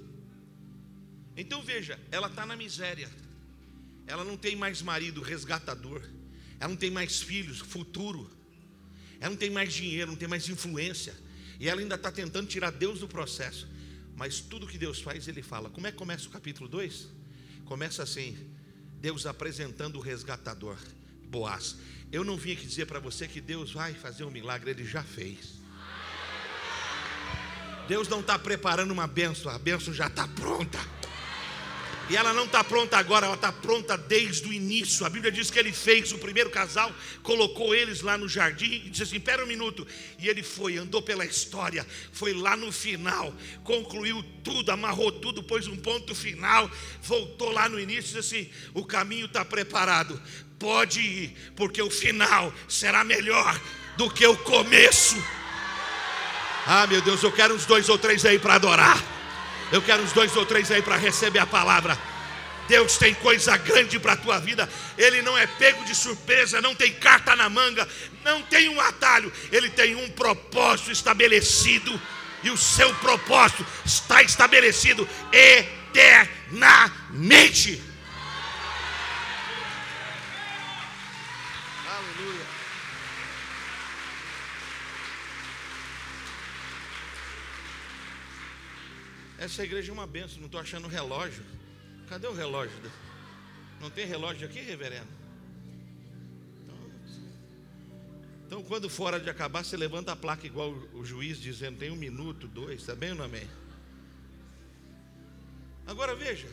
A: Então veja, ela está na miséria, ela não tem mais marido resgatador, ela não tem mais filhos, futuro, ela não tem mais dinheiro, não tem mais influência, e ela ainda está tentando tirar Deus do processo. Mas tudo que Deus faz, Ele fala. Como é que começa o capítulo 2? Começa assim: Deus apresentando o resgatador, Boaz. Eu não vim aqui dizer para você que Deus vai fazer um milagre, Ele já fez. Deus não está preparando uma benção, a benção já está pronta. E ela não está pronta agora, ela está pronta desde o início. A Bíblia diz que ele fez o primeiro casal, colocou eles lá no jardim e disse assim: Espera um minuto. E ele foi, andou pela história, foi lá no final, concluiu tudo, amarrou tudo, pôs um ponto final, voltou lá no início e disse assim: O caminho está preparado, pode ir, porque o final será melhor do que o começo. Ah, meu Deus, eu quero uns dois ou três aí para adorar. Eu quero uns dois ou três aí para receber a palavra. Deus tem coisa grande para a tua vida. Ele não é pego de surpresa, não tem carta na manga, não tem um atalho. Ele tem um propósito estabelecido. E o seu propósito está estabelecido eternamente. Essa igreja é uma benção, não estou achando relógio. Cadê o relógio? Não tem relógio aqui, reverendo? Então, então, quando for hora de acabar, você levanta a placa igual o juiz dizendo tem um minuto, dois, está bem ou não amém? Agora veja,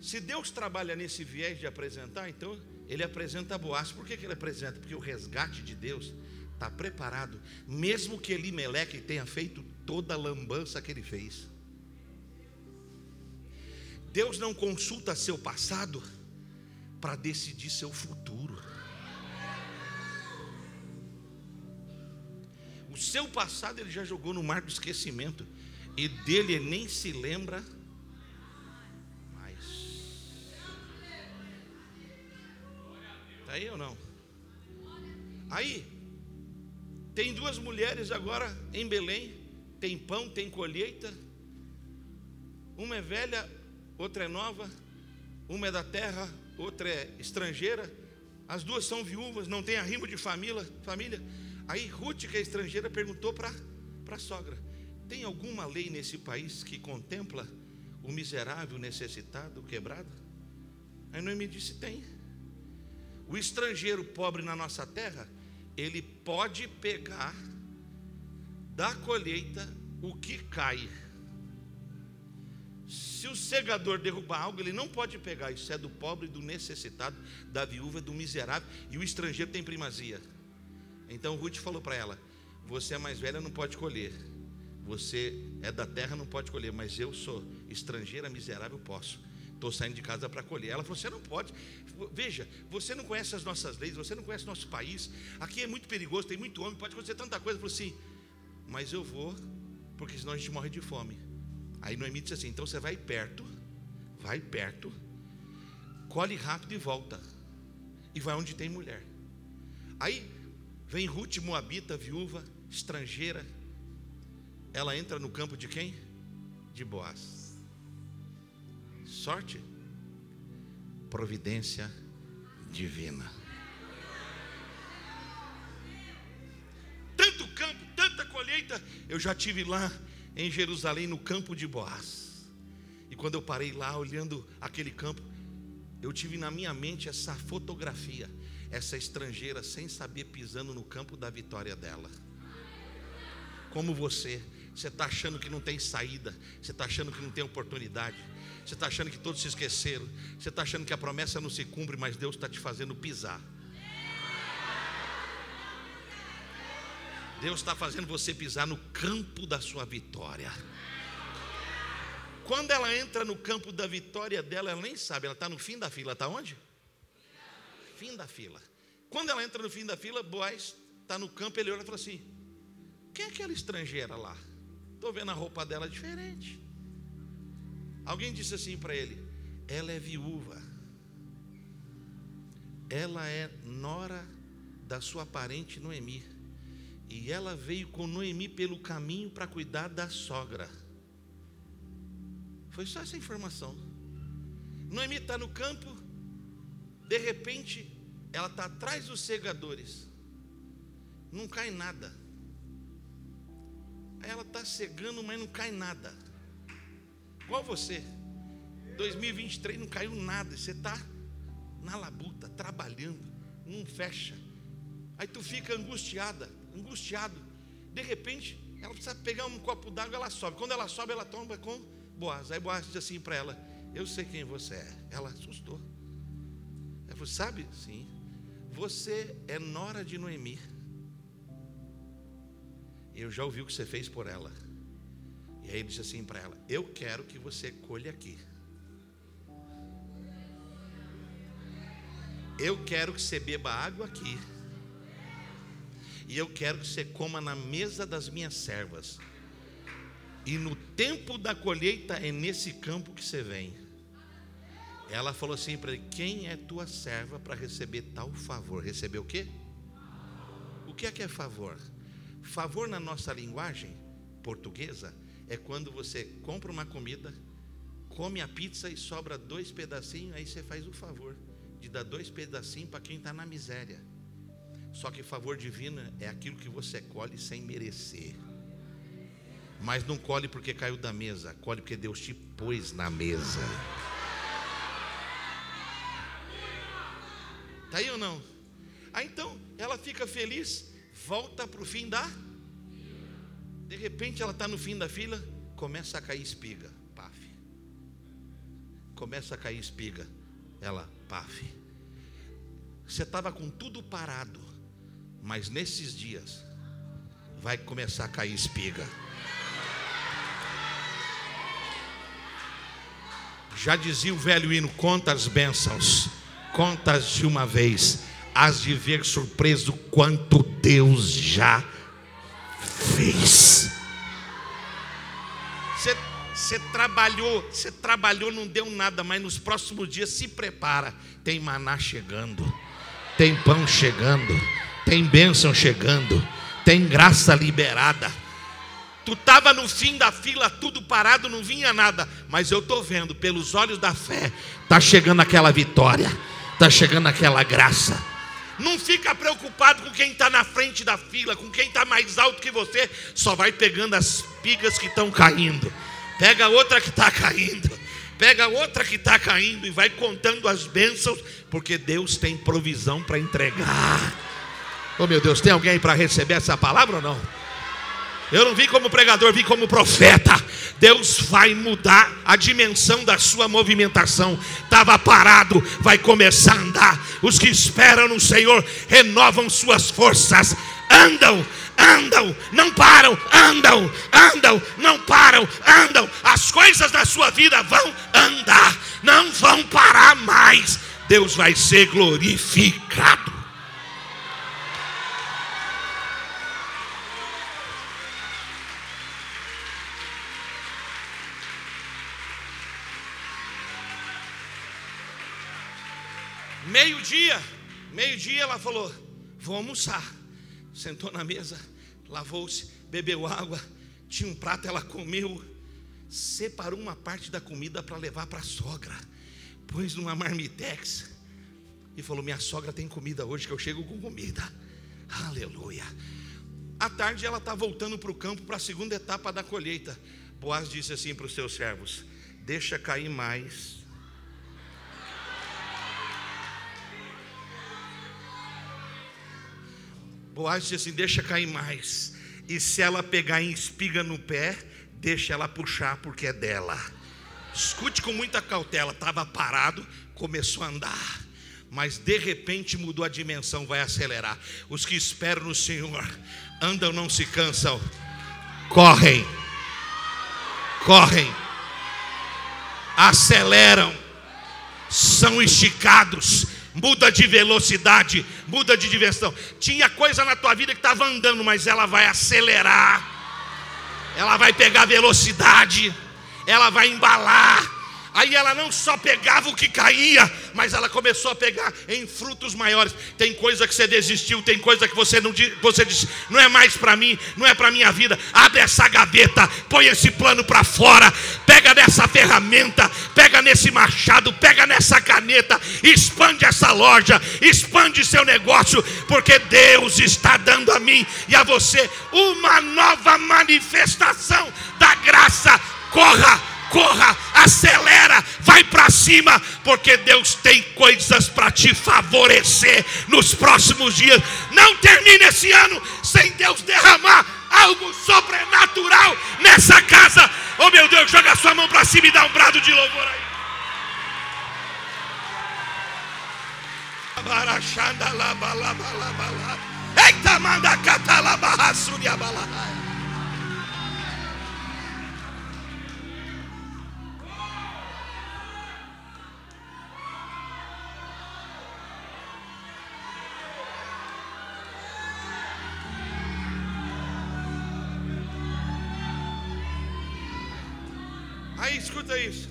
A: se Deus trabalha nesse viés de apresentar, então ele apresenta Boaz. Por que, que ele apresenta? Porque o resgate de Deus está preparado, mesmo que Elimeleque tenha feito toda a lambança que ele fez. Deus não consulta seu passado para decidir seu futuro. seu passado ele já jogou no mar do esquecimento. E dele ele nem se lembra mais. Está aí ou não? Aí, tem duas mulheres agora em Belém. Tem pão, tem colheita. Uma é velha, outra é nova. Uma é da terra, outra é estrangeira. As duas são viúvas, não tem arrimo de família. família. Aí Ruth, que é estrangeira, perguntou para a sogra: Tem alguma lei nesse país que contempla o miserável, necessitado, quebrado? Aí Noemi disse: Tem. O estrangeiro pobre na nossa terra, ele pode pegar da colheita o que cai. Se o segador derrubar algo, ele não pode pegar. Isso é do pobre, do necessitado, da viúva, do miserável. E o estrangeiro tem primazia. Então Ruth falou para ela: Você é mais velha, não pode colher. Você é da terra, não pode colher. Mas eu sou estrangeira, miserável, posso. Estou saindo de casa para colher. Ela falou: Você não pode. Veja, você não conhece as nossas leis, você não conhece nosso país. Aqui é muito perigoso, tem muito homem, pode acontecer tanta coisa. Ela falou assim: Mas eu vou, porque senão a gente morre de fome. Aí Noemi disse assim: Então você vai perto, vai perto, colhe rápido e volta. E vai onde tem mulher. Aí Vem Ruth, moabita, viúva, estrangeira. Ela entra no campo de quem? De Boaz. Sorte? Providência divina. Eu já tive lá em Jerusalém, no campo de Boaz. E quando eu parei lá olhando aquele campo, eu tive na minha mente essa fotografia essa estrangeira sem saber pisando no campo da vitória dela. Como você, você está achando que não tem saída, você está achando que não tem oportunidade, você está achando que todos se esqueceram, você está achando que a promessa não se cumpre, mas Deus está te fazendo pisar. Deus está fazendo você pisar no campo da sua vitória. Quando ela entra no campo da vitória dela, ela nem sabe, ela está no fim da fila, está onde? fim da fila. Quando ela entra no fim da fila, Boaz está no campo, ele olha e fala assim: Quem é aquela estrangeira lá? Estou vendo a roupa dela diferente. Alguém disse assim para ele: Ela é viúva. Ela é nora da sua parente Noemi. E ela veio com Noemi pelo caminho para cuidar da sogra. Foi só essa informação. Noemi está no campo, de repente, ela está atrás dos segadores. Não cai nada. Ela está cegando, mas não cai nada. Igual você. 2023 não caiu nada. Você está na labuta, trabalhando, não fecha. Aí tu fica angustiada, angustiado. De repente, ela precisa pegar um copo d'água, ela sobe. Quando ela sobe, ela toma com Boaz. Aí Boaz diz assim para ela: Eu sei quem você é. Ela assustou. Ela falou, sabe? Sim. Você é nora de Noemi. Eu já ouvi o que você fez por ela. E aí ele disse assim para ela: Eu quero que você colhe aqui. Eu quero que você beba água aqui. E eu quero que você coma na mesa das minhas servas. E no tempo da colheita é nesse campo que você vem. Ela falou assim para ele: Quem é tua serva para receber tal favor? Receber o quê? O que é que é favor? Favor na nossa linguagem portuguesa é quando você compra uma comida, come a pizza e sobra dois pedacinhos, aí você faz o favor de dar dois pedacinhos para quem está na miséria. Só que favor divino é aquilo que você colhe sem merecer. Mas não colhe porque caiu da mesa, colhe porque Deus te pôs na mesa. Está aí ou não? Aí então ela fica feliz, volta para o fim da. De repente ela está no fim da fila, começa a cair espiga. Paf. Começa a cair espiga. Ela, paf. Você estava com tudo parado, mas nesses dias vai começar a cair espiga. Já dizia o velho hino: conta as bênçãos contas de uma vez, has de ver surpreso quanto Deus já fez. Você, você trabalhou, você trabalhou, não deu nada, mas nos próximos dias se prepara. Tem maná chegando, tem pão chegando, tem bênção chegando, tem graça liberada. Tu estava no fim da fila, tudo parado, não vinha nada. Mas eu estou vendo, pelos olhos da fé, está chegando aquela vitória, está chegando aquela graça. Não fica preocupado com quem está na frente da fila, com quem está mais alto que você. Só vai pegando as pigas que estão caindo. Pega outra que está caindo. Pega outra que está caindo e vai contando as bênçãos, porque Deus tem provisão para entregar. Oh meu Deus, tem alguém para receber essa palavra ou não? Eu não vim como pregador, vim como profeta. Deus vai mudar a dimensão da sua movimentação. Estava parado, vai começar a andar. Os que esperam no Senhor renovam suas forças. Andam, andam, não param, andam, andam, não param, andam. As coisas da sua vida vão andar, não vão parar mais. Deus vai ser glorificado. Meio-dia, ela falou: Vou almoçar. Sentou na mesa, lavou-se, bebeu água, tinha um prato, ela comeu, separou uma parte da comida para levar para a sogra, pôs numa marmitex e falou: Minha sogra tem comida hoje, que eu chego com comida. Aleluia. À tarde ela está voltando para o campo para a segunda etapa da colheita. Boaz disse assim para os seus servos: Deixa cair mais Boaz disse assim: deixa cair mais. E se ela pegar em espiga no pé, deixa ela puxar, porque é dela. Escute com muita cautela. Estava parado, começou a andar. Mas de repente mudou a dimensão, vai acelerar. Os que esperam no Senhor andam, não se cansam, correm, correm, aceleram, são esticados muda de velocidade, muda de diversão. Tinha coisa na tua vida que estava andando, mas ela vai acelerar, ela vai pegar velocidade, ela vai embalar Aí ela não só pegava o que caía, mas ela começou a pegar em frutos maiores. Tem coisa que você desistiu, tem coisa que você não você disse, não é mais para mim, não é para minha vida. Abre essa gaveta, põe esse plano para fora, pega nessa ferramenta, pega nesse machado, pega nessa caneta, expande essa loja, expande seu negócio, porque Deus está dando a mim e a você uma nova manifestação da graça. Corra corra, acelera, vai para cima, porque Deus tem coisas para te favorecer nos próximos dias. Não termine esse ano sem Deus derramar algo sobrenatural nessa casa. Oh meu Deus, joga sua mão para cima e dá um brado de louvor aí. Eita, manda catalabahá, suriabalahá. Aí escuta isso.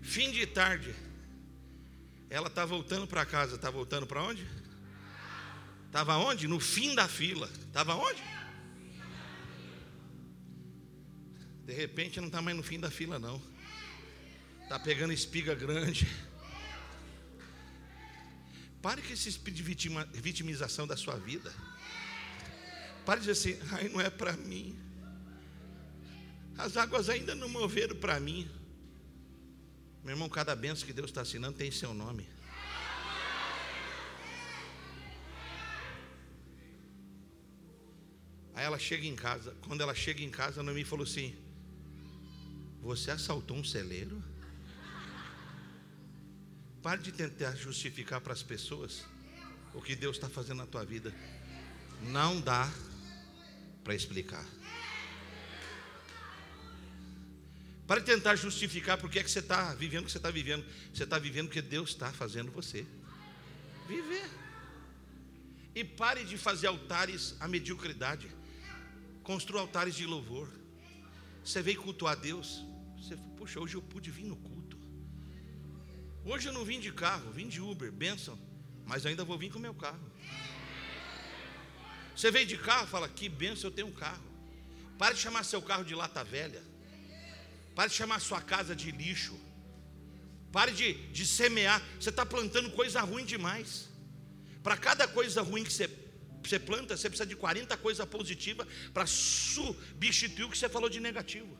A: Fim de tarde. Ela está voltando para casa. Está voltando para onde? Estava onde? No fim da fila. Estava onde? De repente não está mais no fim da fila, não. Está pegando espiga grande. Pare com esse espírito de vitimização da sua vida. Pare de dizer assim, ai, não é para mim. As águas ainda não moveram para mim. Meu irmão, cada benção que Deus está assinando tem seu nome. Aí ela chega em casa. Quando ela chega em casa, a Noemi falou assim: Você assaltou um celeiro? Pare de tentar justificar para as pessoas o que Deus está fazendo na tua vida. Não dá para explicar. Para tentar justificar por que é que você está vivendo o que você está vivendo. Você está vivendo o que Deus está fazendo você viver. E pare de fazer altares à mediocridade. Construa altares de louvor. Você veio cultuar a Deus. Você, puxa, hoje eu pude vir no culto. Hoje eu não vim de carro, vim de Uber, benção. Mas ainda vou vir com o meu carro. Você veio de carro, fala, que benção, eu tenho um carro. Pare de chamar seu carro de lata velha. Pare de chamar sua casa de lixo. Pare de, de semear. Você está plantando coisa ruim demais. Para cada coisa ruim que você, você planta, você precisa de 40 coisas positivas para substituir o que você falou de negativo.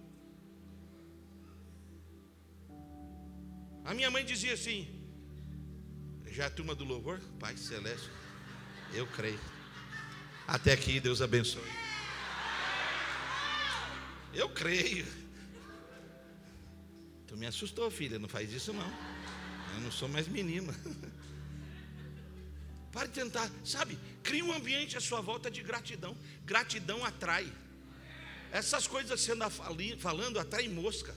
A: A minha mãe dizia assim: já é a turma do louvor, Pai Celeste, eu creio. Até aqui, Deus abençoe. Eu creio. Me assustou, filha, não faz isso não. Eu não sou mais menina. *laughs* Pare de tentar, sabe? Crie um ambiente à sua volta de gratidão. Gratidão atrai. Essas coisas que você anda falando atraem mosca.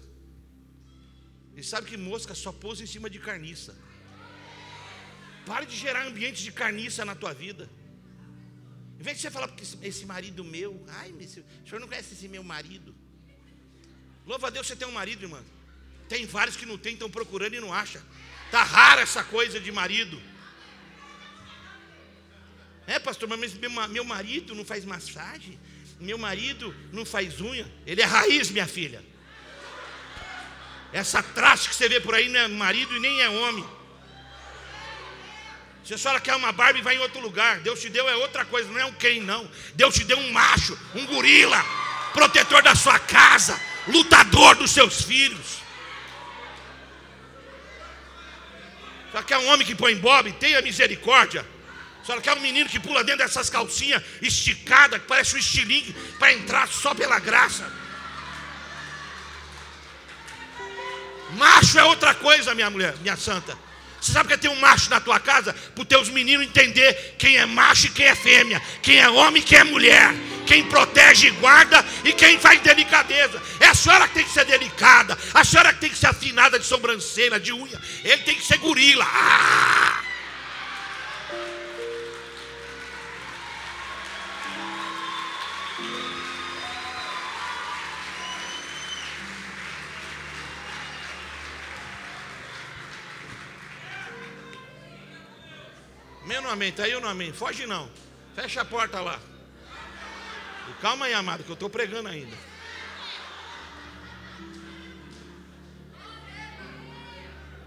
A: E sabe que mosca só pousa em cima de carniça. Pare de gerar ambiente de carniça na tua vida. Em vez de você falar, porque esse marido meu, ai, o senhor não conhece esse meu marido. Louva a Deus, você tem um marido, irmã. Tem vários que não tem, estão procurando e não acham. Está rara essa coisa de marido. É, pastor, mas meu, marido não faz massagem, meu marido não faz unha, ele é raiz, minha filha. Essa traste que você vê por aí não é marido e nem é homem. Se a senhora quer uma Barbie, vai em outro lugar. Deus te deu é outra coisa, não é um quem não. Deus te deu um macho, um gorila, protetor da sua casa, lutador dos seus filhos. Só quer um homem que põe bob, tenha misericórdia. Só quer um menino que pula dentro dessas calcinhas esticadas, que parece um estilingue, para entrar só pela graça. Macho é outra coisa, minha mulher, minha santa. Você sabe que tem um macho na tua casa? Para os teus meninos entender quem é macho e quem é fêmea, quem é homem e quem é mulher, quem protege e guarda e quem faz delicadeza. É a senhora que tem que ser delicada, a senhora que tem que ser afinada de sobrancelha, de unha. Ele tem que ser gorila. Ah! Amém? Está aí ou não amém? Foge não. Fecha a porta lá. E calma aí, amado, que eu estou pregando ainda.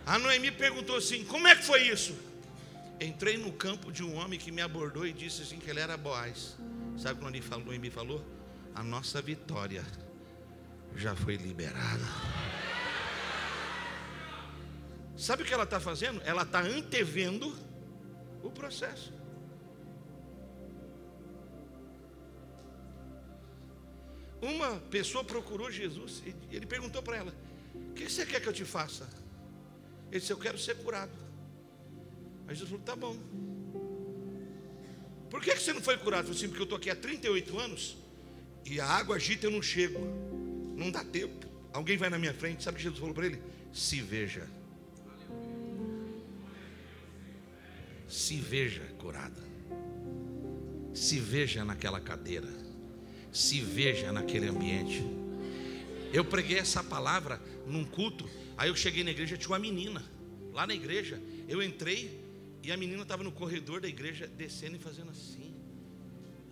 A: A Noemi perguntou assim: Como é que foi isso? Entrei no campo de um homem que me abordou e disse assim que ele era Boaz. Sabe quando ele falou, Noemi falou? A nossa vitória já foi liberada. Sabe o que ela está fazendo? Ela está antevendo o processo. Uma pessoa procurou Jesus e ele perguntou para ela: O que você quer que eu te faça? Ele disse: Eu quero ser curado. Aí Jesus falou: Tá bom. Por que você não foi curado? Eu falei assim: Porque eu estou aqui há 38 anos e a água agita e eu não chego. Não dá tempo. Alguém vai na minha frente. Sabe o que Jesus falou para ele? Se veja. Se veja curada, se veja naquela cadeira, se veja naquele ambiente. Eu preguei essa palavra num culto, aí eu cheguei na igreja, tinha uma menina, lá na igreja, eu entrei e a menina estava no corredor da igreja, descendo e fazendo assim.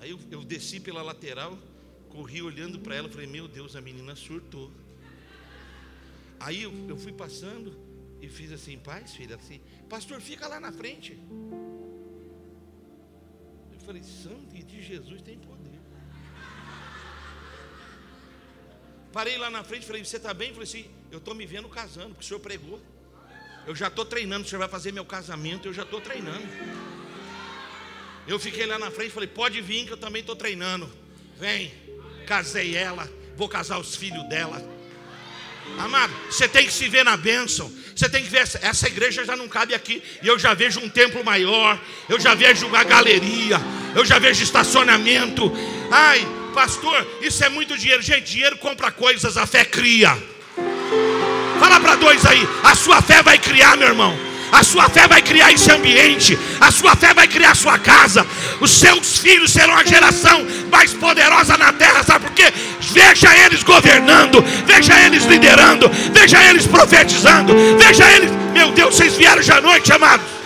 A: Aí eu, eu desci pela lateral, corri olhando para ela, falei: Meu Deus, a menina surtou. Aí eu, eu fui passando, e fiz assim, paz, filha, assim, pastor, fica lá na frente. Falei, sangue de Jesus tem poder. Parei lá na frente, falei, você está bem? Eu falei assim, eu estou me vendo casando, porque o senhor pregou. Eu já estou treinando, o senhor vai fazer meu casamento, eu já estou treinando. Eu fiquei lá na frente, falei, pode vir que eu também estou treinando. Vem, casei ela, vou casar os filhos dela. Amado, você tem que se ver na bênção. Você tem que ver, essa igreja já não cabe aqui. E eu já vejo um templo maior. Eu já vejo uma galeria. Eu já vejo estacionamento. Ai, pastor, isso é muito dinheiro. Gente, dinheiro compra coisas, a fé cria. Fala para dois aí, a sua fé vai criar, meu irmão. A sua fé vai criar esse ambiente. A sua fé vai criar a sua casa. Os seus filhos serão a geração mais poderosa na terra. Sabe por quê? Veja eles governando. Veja eles liderando. Veja eles profetizando. Veja eles. Meu Deus, vocês vieram já à noite, amados.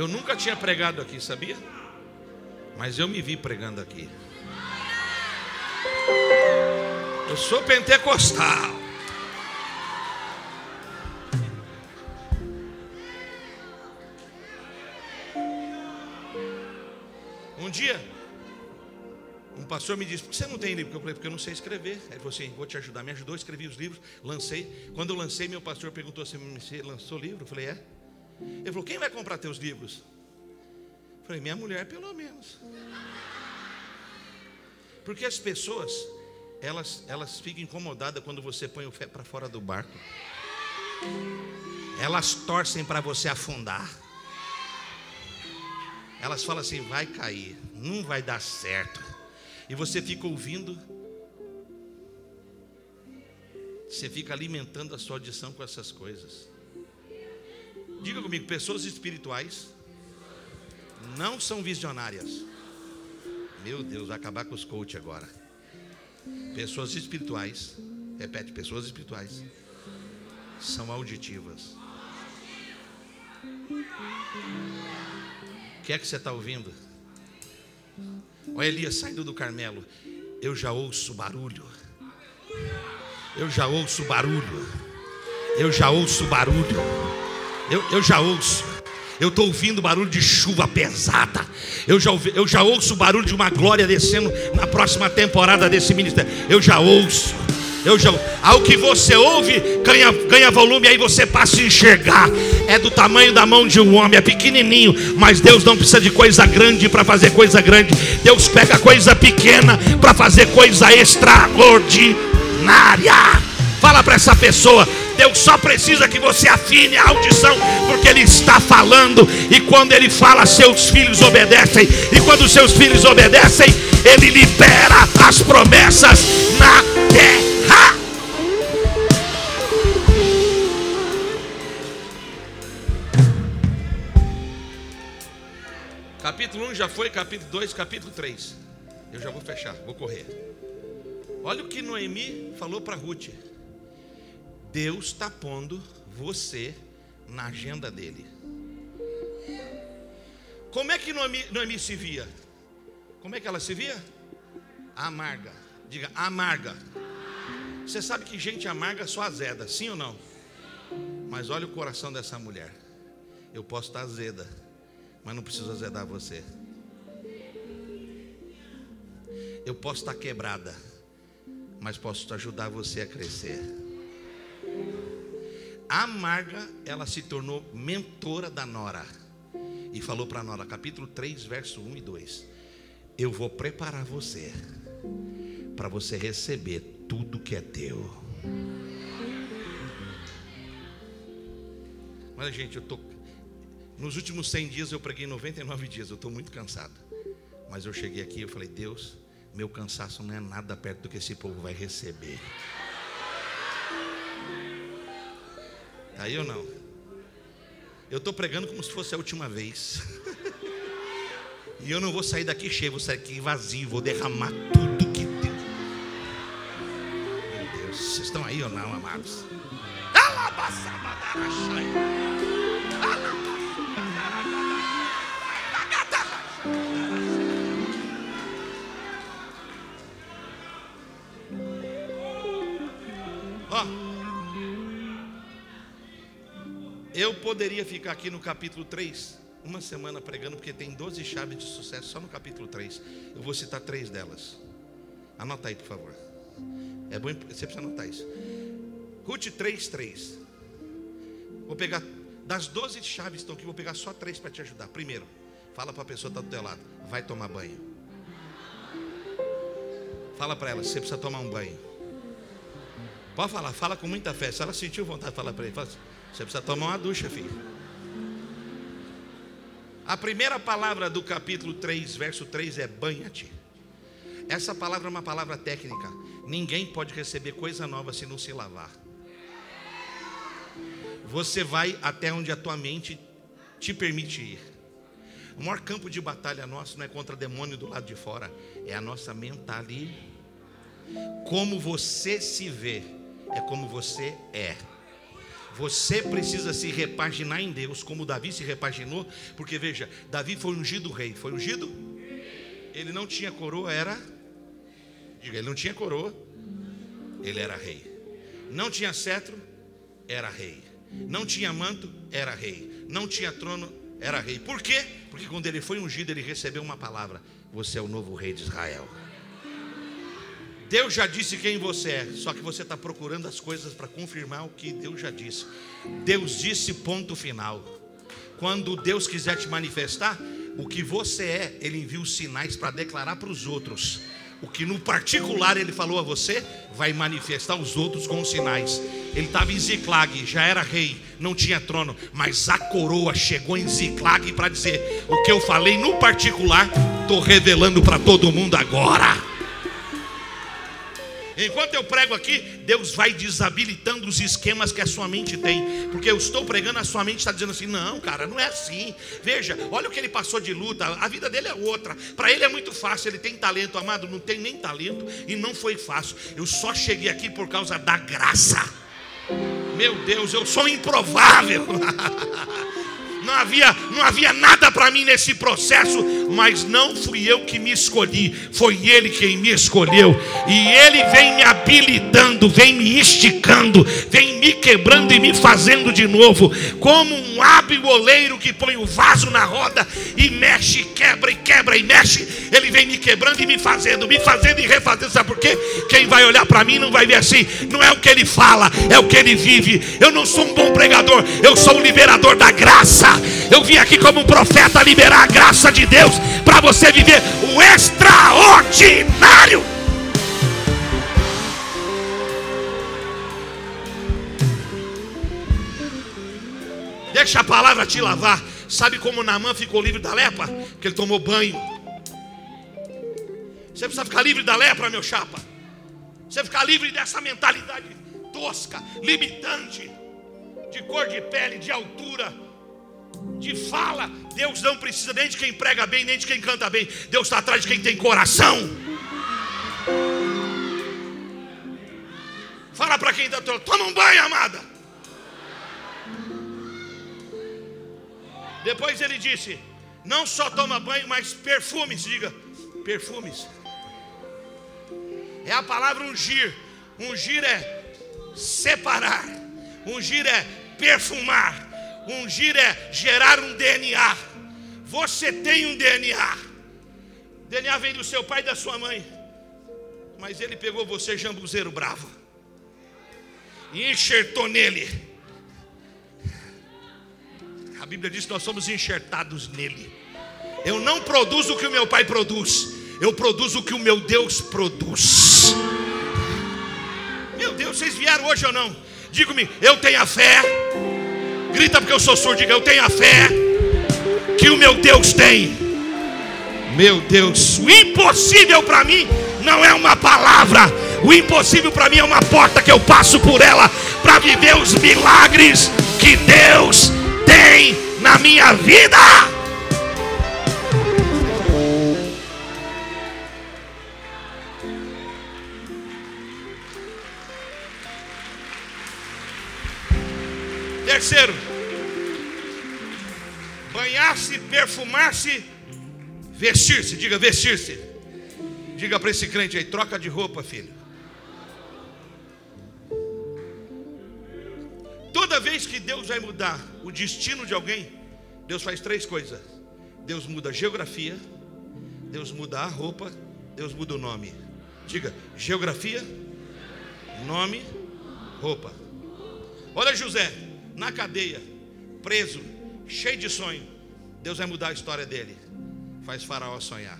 A: Eu nunca tinha pregado aqui, sabia? Mas eu me vi pregando aqui. Eu sou pentecostal. Um dia, um pastor me disse: Por que você não tem livro? Eu falei: Porque eu não sei escrever. Ele falou assim: Vou te ajudar. Me ajudou, escrevi os livros, lancei. Quando eu lancei, meu pastor perguntou assim: Você lançou livro? Eu falei: É. Ele falou: Quem vai comprar teus livros? Eu falei: Minha mulher, pelo menos. Porque as pessoas, elas, elas ficam incomodadas quando você põe o pé para fora do barco. Elas torcem para você afundar. Elas falam assim: vai cair, não vai dar certo. E você fica ouvindo, você fica alimentando a sua audição com essas coisas. Diga comigo: pessoas espirituais não são visionárias. Meu Deus, vai acabar com os coach agora. Pessoas espirituais, repete, pessoas espirituais são auditivas. O que é que você está ouvindo? Olha Elias saindo do Carmelo. Eu já ouço barulho. Eu já ouço barulho. Eu já ouço barulho. Eu, eu já ouço. Eu estou ouvindo barulho de chuva pesada. Eu já, eu já ouço o barulho de uma glória descendo na próxima temporada desse ministério. Eu já ouço. Eu já, ao que você ouve, ganha, ganha volume, aí você passa a enxergar. É do tamanho da mão de um homem, é pequenininho, mas Deus não precisa de coisa grande para fazer coisa grande. Deus pega coisa pequena para fazer coisa extraordinária. Fala para essa pessoa, Deus só precisa que você afine a audição, porque Ele está falando, e quando Ele fala, seus filhos obedecem, e quando seus filhos obedecem, Ele libera as promessas na terra. Capítulo 1 já foi, capítulo 2, capítulo 3. Eu já vou fechar, vou correr. Olha o que Noemi falou para Ruth. Deus está pondo você na agenda dele. Como é que Noemi, Noemi se via? Como é que ela se via? Amarga. Diga, amarga. Você sabe que gente amarga só azeda, sim ou não? Mas olha o coração dessa mulher. Eu posso estar azeda, mas não preciso azedar você. Eu posso estar quebrada, mas posso ajudar você a crescer amarga, ela se tornou mentora da Nora. E falou para a Nora, capítulo 3, verso 1 e 2: Eu vou preparar você para você receber tudo que é teu. Olha, gente, eu tô nos últimos 100 dias eu preguei 99 dias, eu estou muito cansado. Mas eu cheguei aqui e falei: Deus, meu cansaço não é nada perto do que esse povo vai receber. Aí ou não? Eu estou pregando como se fosse a última vez. *laughs* e eu não vou sair daqui cheio, vou sair daqui vazio, vou derramar tudo que tem. Meu Deus, vocês estão aí ou não, amados? Eu poderia ficar aqui no capítulo 3, uma semana pregando, porque tem 12 chaves de sucesso só no capítulo 3. Eu vou citar três delas. Anota aí, por favor. É bom, você precisa anotar isso. Ruth 3, 3. Vou pegar, das 12 chaves que estão aqui, vou pegar só três para te ajudar. Primeiro, fala para a pessoa que está do teu lado, vai tomar banho. Fala para ela, você precisa tomar um banho. Pode falar, fala com muita fé. Se ela sentiu vontade de falar para ele, fala assim, você precisa tomar uma ducha, filho. A primeira palavra do capítulo 3, verso 3 é banha-te. Essa palavra é uma palavra técnica. Ninguém pode receber coisa nova se não se lavar. Você vai até onde a tua mente te permite ir. O maior campo de batalha nosso não é contra demônio do lado de fora, é a nossa mentalidade. Como você se vê, é como você é. Você precisa se repaginar em Deus, como Davi se repaginou, porque veja, Davi foi ungido rei. Foi ungido? Ele não tinha coroa, era. Diga, ele não tinha coroa, ele era rei. Não tinha cetro, era rei. Não tinha manto, era rei. Não tinha trono, era rei. Por quê? Porque quando ele foi ungido, ele recebeu uma palavra: Você é o novo rei de Israel. Deus já disse quem você é, só que você está procurando as coisas para confirmar o que Deus já disse. Deus disse, ponto final. Quando Deus quiser te manifestar, o que você é, Ele envia os sinais para declarar para os outros. O que no particular Ele falou a você, vai manifestar os outros com os sinais. Ele estava em Ziclag, já era rei, não tinha trono, mas a coroa chegou em Ziclag para dizer: o que eu falei no particular, estou revelando para todo mundo agora. Enquanto eu prego aqui, Deus vai desabilitando os esquemas que a sua mente tem. Porque eu estou pregando, a sua mente está dizendo assim: não, cara, não é assim. Veja, olha o que ele passou de luta, a vida dele é outra. Para ele é muito fácil, ele tem talento, amado, não tem nem talento e não foi fácil. Eu só cheguei aqui por causa da graça. Meu Deus, eu sou improvável. *laughs* não havia, não havia nada para mim nesse processo, mas não fui eu que me escolhi, foi Ele quem me escolheu, e Ele vem me habilitando, vem me esticando, vem me quebrando e me fazendo de novo, como um hábil oleiro que põe o vaso na roda e mexe, quebra e quebra e mexe, Ele vem me quebrando e me fazendo, me fazendo e refazendo, sabe por quê? Quem vai olhar para mim não vai ver assim, não é o que Ele fala, é o que Ele vive. Eu não sou um bom pregador, eu sou um liberador da graça. Eu vim aqui como um profeta liberar a graça de Deus para você viver o extraordinário. Deixa a palavra te lavar. Sabe como Naamã ficou livre da lepra? Porque ele tomou banho. Você precisa ficar livre da lepra, meu chapa. Você ficar livre dessa mentalidade tosca, limitante, de cor de pele, de altura de fala. Deus não precisa nem de quem prega bem, nem de quem canta bem. Deus está atrás de quem tem coração. Fala para quem está toma um banho, amada. Depois ele disse: Não só toma banho, mas perfumes. Diga, perfumes. É a palavra ungir. Ungir é separar. Ungir é perfumar. Ungir é gerar um DNA. Você tem um DNA. O DNA vem do seu pai e da sua mãe. Mas ele pegou você, jambuzeiro bravo, e enxertou nele. A Bíblia diz que nós somos enxertados nele. Eu não produzo o que o meu pai produz, eu produzo o que o meu Deus produz. Meu Deus, vocês vieram hoje ou não? Diga-me, eu tenho a fé Grita porque eu sou surdo, diga, eu tenho a fé que o meu Deus tem. Meu Deus, o impossível para mim não é uma palavra, o impossível para mim é uma porta que eu passo por ela para viver os milagres que Deus tem na minha vida. Terceiro, banhar-se, perfumar-se, vestir-se. Diga vestir-se. Diga para esse crente aí, troca de roupa, filho. Toda vez que Deus vai mudar o destino de alguém, Deus faz três coisas: Deus muda a geografia, Deus muda a roupa, Deus muda o nome. Diga, geografia, nome, roupa. Olha José, na cadeia, preso, cheio de sonho. Deus vai mudar a história dele. Faz Faraó sonhar.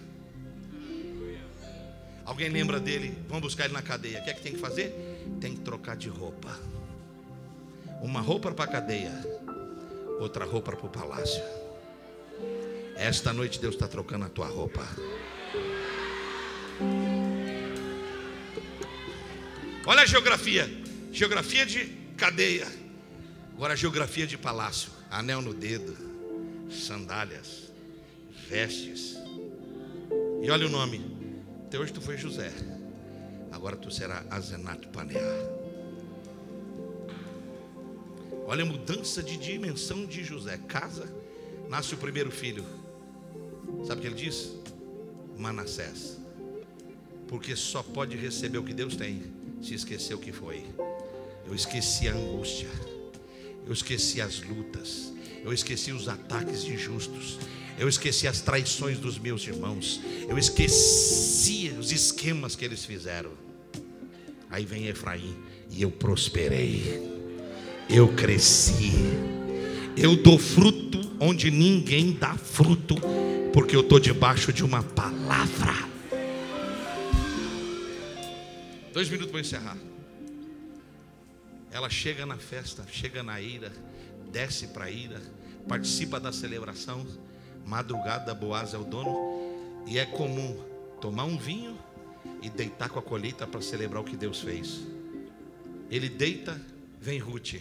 A: Alguém lembra dele? Vamos buscar ele na cadeia. O que é que tem que fazer? Tem que trocar de roupa. Uma roupa para a cadeia, outra roupa para o palácio. Esta noite Deus está trocando a tua roupa. Olha a geografia. Geografia de cadeia. Agora a geografia de palácio. Anel no dedo, sandálias, vestes. E olha o nome. Até hoje tu foi José. Agora tu será Azenato Panear. Olha a mudança de dimensão de José. Casa, nasce o primeiro filho. Sabe o que ele diz? Manassés. Porque só pode receber o que Deus tem se esquecer o que foi. Eu esqueci a angústia. Eu esqueci as lutas. Eu esqueci os ataques injustos. Eu esqueci as traições dos meus irmãos. Eu esqueci os esquemas que eles fizeram. Aí vem Efraim e eu prosperei. Eu cresci. Eu dou fruto onde ninguém dá fruto, porque eu estou debaixo de uma palavra. Dois minutos para encerrar. Ela chega na festa, chega na ira, desce para a ira, participa da celebração. Madrugada, Boaz é o dono, e é comum tomar um vinho e deitar com a colheita para celebrar o que Deus fez. Ele deita, vem Ruth,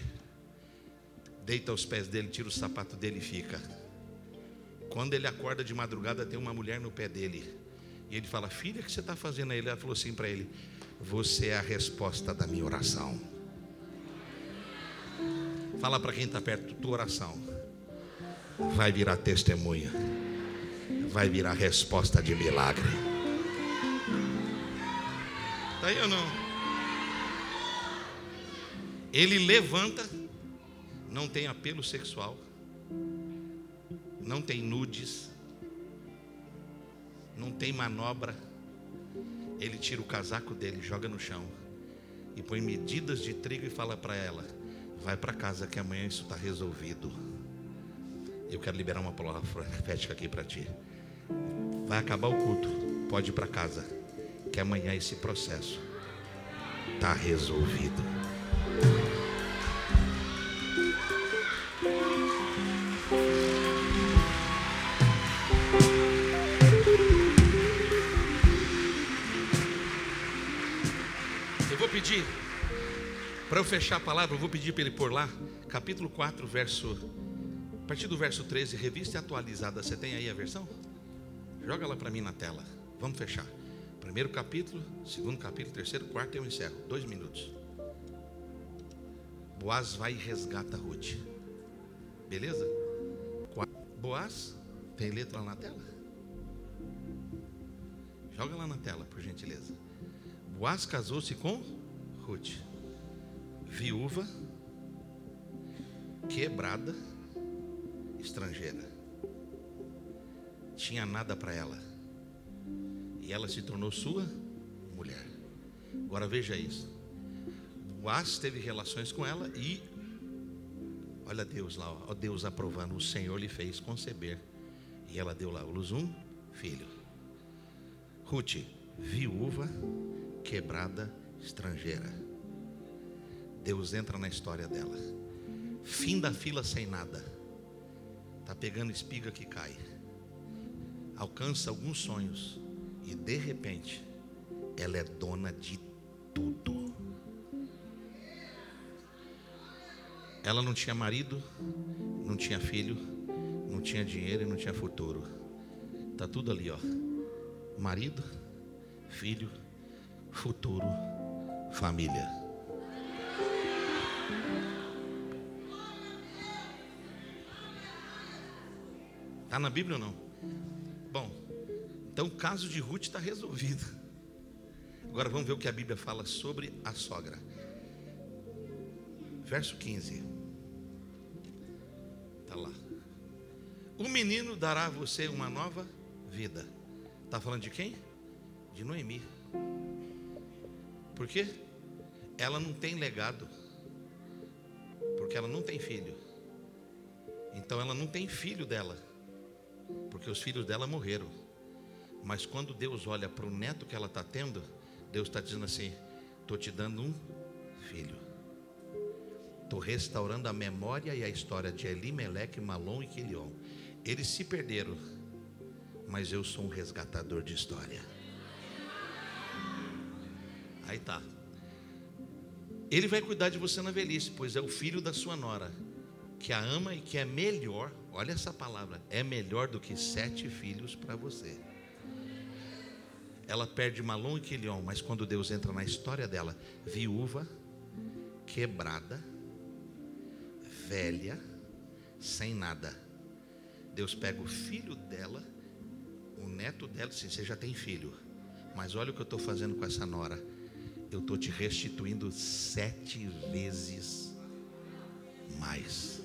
A: deita aos pés dele, tira o sapato dele e fica. Quando ele acorda de madrugada, tem uma mulher no pé dele. E ele fala: Filha, o que você está fazendo aí? Ela falou assim para ele: Você é a resposta da minha oração. Fala para quem está perto: Tua oração vai virar testemunha, vai virar resposta de milagre. Está aí ou não? Ele levanta, não tem apelo sexual, não tem nudes, não tem manobra. Ele tira o casaco dele, joga no chão e põe medidas de trigo e fala para ela: Vai para casa que amanhã isso está resolvido. Eu quero liberar uma palavra profética aqui para ti. Vai acabar o culto, pode ir para casa, que amanhã esse processo está resolvido. Eu vou pedir, para eu fechar a palavra, eu vou pedir para ele pôr lá, capítulo 4, verso a partir do verso 13, revista atualizada, você tem aí a versão? Joga lá para mim na tela. Vamos fechar. Primeiro capítulo, segundo capítulo, terceiro, quarto eu encerro. Dois minutos. Boaz vai e resgata Ruth. Beleza? Boaz, tem letra lá na tela? Joga lá na tela, por gentileza. Boaz casou-se com Ruth, viúva, quebrada estrangeira. Tinha nada para ela. E ela se tornou sua mulher. Agora veja isso. Boaz teve relações com ela e olha Deus lá, ó, Deus aprovando, o Senhor lhe fez conceber. E ela deu lá luz um filho. Ruth, viúva, quebrada, estrangeira. Deus entra na história dela. Fim da fila sem nada Está pegando espiga que cai. Alcança alguns sonhos. E de repente, ela é dona de tudo. Ela não tinha marido, não tinha filho, não tinha dinheiro e não tinha futuro. Está tudo ali, ó. Marido, filho, futuro, família. Está na Bíblia ou não? Bom, então o caso de Ruth está resolvido. Agora vamos ver o que a Bíblia fala sobre a sogra. Verso 15. Está lá. O menino dará a você uma nova vida. Está falando de quem? De Noemi. Por quê? Ela não tem legado. Porque ela não tem filho. Então ela não tem filho dela porque os filhos dela morreram. Mas quando Deus olha para o neto que ela está tendo, Deus está dizendo assim: estou te dando um filho. Estou restaurando a memória e a história de Elimeleque, Malom e Quilion. Eles se perderam, mas eu sou um resgatador de história. Aí tá. Ele vai cuidar de você na velhice, pois é o filho da sua nora, que a ama e que é melhor, olha essa palavra, é melhor do que sete filhos para você. Ela perde Malom e Quilion, mas quando Deus entra na história dela, viúva, quebrada, velha, sem nada. Deus pega o filho dela, o neto dela, sim, você já tem filho. Mas olha o que eu estou fazendo com essa nora. Eu estou te restituindo sete vezes mais.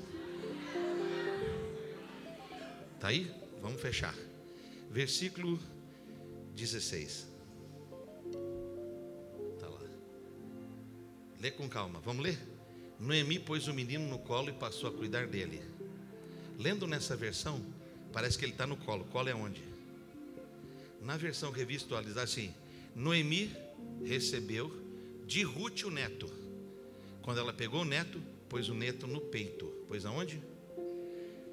A: Tá aí? Vamos fechar. Versículo 16. Tá lá. Lê com calma. Vamos ler? Noemi pôs o menino no colo e passou a cuidar dele. Lendo nessa versão, parece que ele está no colo. Colo é onde? Na versão revista atualizada, assim: Noemi recebeu de Ruth o neto. Quando ela pegou o neto, pôs o neto no peito. Pôs aonde?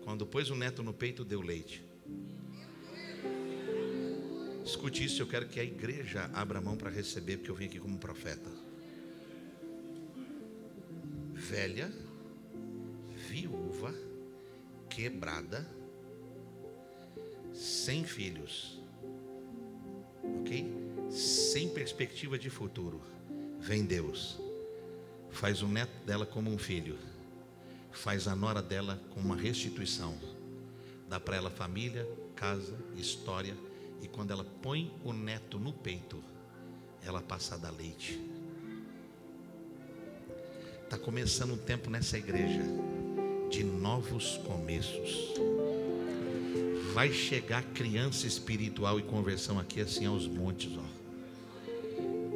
A: Quando pôs o neto no peito, deu leite. Escute isso, eu quero que a igreja abra mão para receber, porque eu vim aqui como profeta. Velha, viúva, quebrada, sem filhos? Sem perspectiva de futuro. Vem Deus, faz o neto dela como um filho, faz a nora dela com uma restituição, dá para ela família, casa, história, e quando ela põe o neto no peito, ela passa a dar leite. Está começando um tempo nessa igreja de novos começos. Vai chegar criança espiritual e conversão aqui assim aos montes, ó.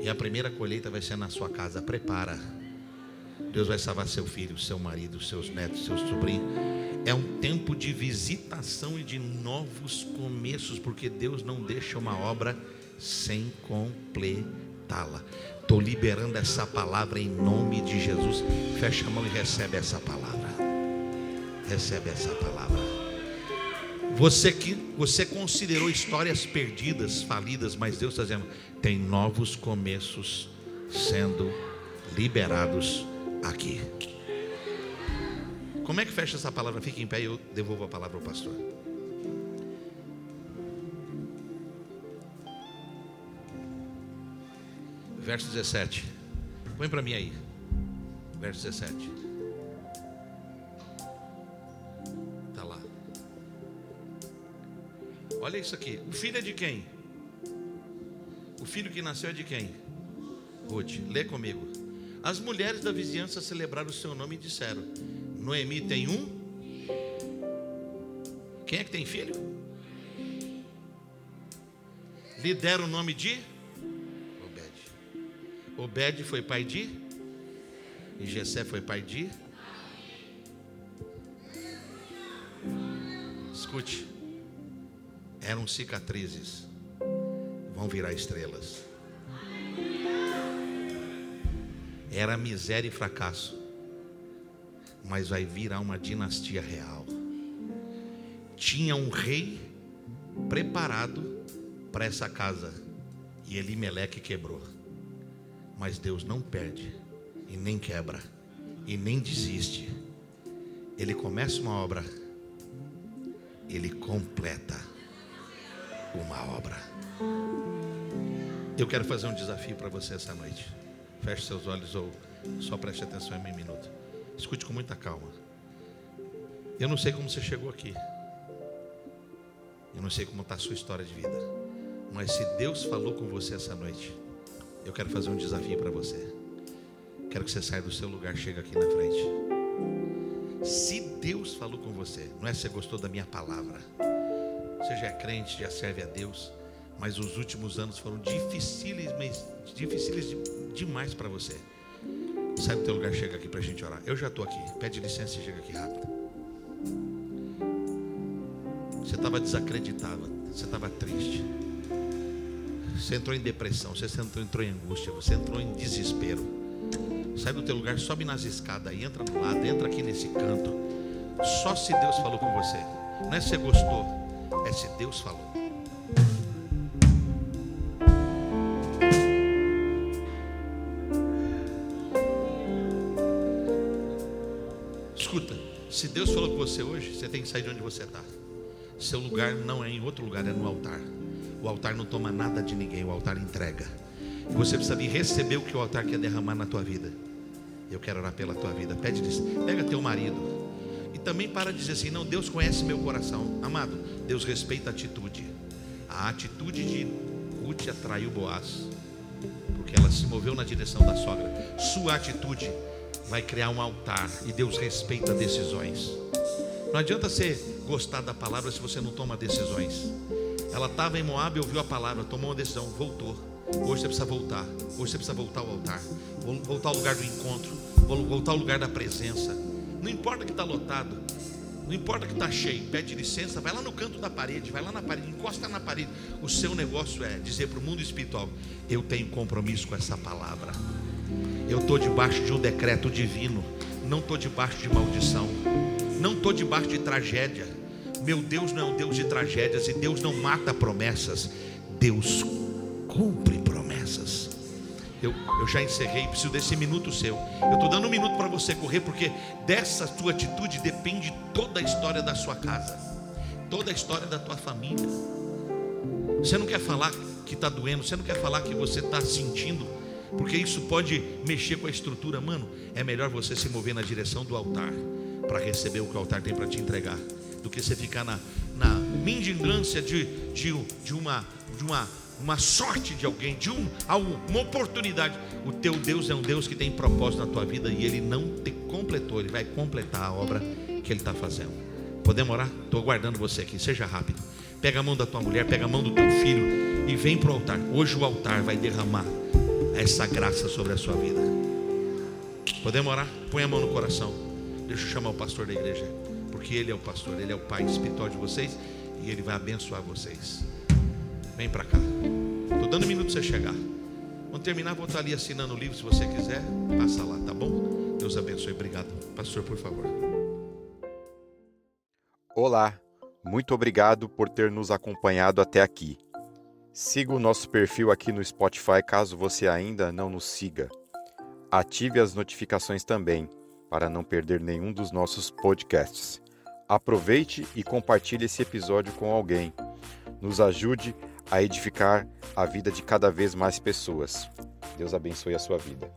A: E a primeira colheita vai ser na sua casa. Prepara. Deus vai salvar seu filho, seu marido, seus netos, seus sobrinhos. É um tempo de visitação e de novos começos, porque Deus não deixa uma obra sem completá-la. Estou liberando essa palavra em nome de Jesus. Fecha a mão e recebe essa palavra. Recebe essa palavra. Você que você considerou histórias perdidas, falidas, mas Deus está dizendo: tem novos começos sendo liberados aqui. Como é que fecha essa palavra? Fique em pé e eu devolvo a palavra ao pastor. Verso 17. Põe para mim aí. Verso 17. Olha isso aqui. O filho é de quem? O filho que nasceu é de quem? Ruth. Lê comigo. As mulheres da vizinhança celebraram o seu nome e disseram: Noemi tem um. Quem é que tem filho? Lhe deram o nome de Obed. Obed foi pai de e Jessé foi pai de Escute. Eram cicatrizes. Vão virar estrelas. Era miséria e fracasso mas vai virar uma dinastia real. Tinha um rei preparado para essa casa e Elimeleque quebrou. Mas Deus não perde e nem quebra e nem desiste. Ele começa uma obra, ele completa uma obra. Eu quero fazer um desafio para você essa noite. Feche seus olhos ou só preste atenção em um minuto. Escute com muita calma. Eu não sei como você chegou aqui. Eu não sei como está a sua história de vida. Mas se Deus falou com você essa noite, eu quero fazer um desafio para você. Quero que você saia do seu lugar, chega aqui na frente. Se Deus falou com você, não é se você gostou da minha palavra. Você já é crente, já serve a Deus, mas os últimos anos foram difíceis, difíceis demais para você. Sai do teu lugar, chega aqui para a gente orar. Eu já estou aqui. Pede licença e chega aqui rápido. Você estava desacreditado. Você estava triste. Você entrou em depressão. Você entrou, entrou em angústia. Você entrou em desespero. Sai do teu lugar, sobe nas escadas entra no lado, entra aqui nesse canto. Só se Deus falou com você. Não é se você gostou, é se Deus falou. Escuta, se Deus falou com você hoje, você tem que sair de onde você está. Seu lugar não é em outro lugar, é no altar. O altar não toma nada de ninguém, o altar entrega. E você precisa de receber o que o altar quer derramar na tua vida. Eu quero orar pela tua vida. Pede, pega teu marido. Também para dizer assim: não, Deus conhece meu coração. Amado, Deus respeita a atitude. A atitude de Ruth atraiu Boaz, porque ela se moveu na direção da sogra. Sua atitude vai criar um altar e Deus respeita decisões. Não adianta você gostar da palavra se você não toma decisões. Ela estava em Moab, ouviu a palavra, tomou uma decisão, voltou. Hoje você precisa voltar. Hoje você precisa voltar ao altar. Voltar ao lugar do encontro. Voltar ao lugar da presença. Não importa que está lotado. Não importa que está cheio. Pede licença. Vai lá no canto da parede. Vai lá na parede. Encosta na parede. O seu negócio é dizer para o mundo espiritual: Eu tenho compromisso com essa palavra. Eu estou debaixo de um decreto divino. Não estou debaixo de maldição. Não estou debaixo de tragédia. Meu Deus não é um Deus de tragédias. E Deus não mata promessas. Deus cumpre promessas. Eu, eu já encerrei, preciso desse minuto seu. Eu estou dando um minuto para você correr, porque dessa tua atitude depende toda a história da sua casa, toda a história da tua família. Você não quer falar que está doendo, você não quer falar que você está sentindo, porque isso pode mexer com a estrutura, mano. É melhor você se mover na direção do altar para receber o que o altar tem para te entregar, do que você ficar na, na mendigância de, de, de, uma, de uma uma sorte de alguém, de um, uma oportunidade. O teu Deus é um Deus que tem propósito na tua vida e Ele não te completou, Ele vai completar a obra que Ele está fazendo. Podemos orar? Estou aguardando você aqui, seja rápido. Pega a mão da tua mulher, pega a mão do teu filho e vem para o altar. Hoje o altar vai derramar essa graça sobre a sua vida. Podemos orar? Põe a mão no coração. Deixa eu chamar o pastor da igreja, porque ele é o pastor, ele é o pai espiritual de vocês e ele vai abençoar vocês. Vem para cá. Estou dando um minuto para você chegar. Quando terminar, vou estar ali assinando o livro. Se você quiser, passa lá, tá bom? Deus abençoe. Obrigado. Pastor, por favor.
B: Olá, muito obrigado por ter nos acompanhado até aqui. Siga o nosso perfil aqui no Spotify caso você ainda não nos siga. Ative as notificações também para não perder nenhum dos nossos podcasts. Aproveite e compartilhe esse episódio com alguém. Nos ajude a edificar a vida de cada vez mais pessoas. Deus abençoe a sua vida.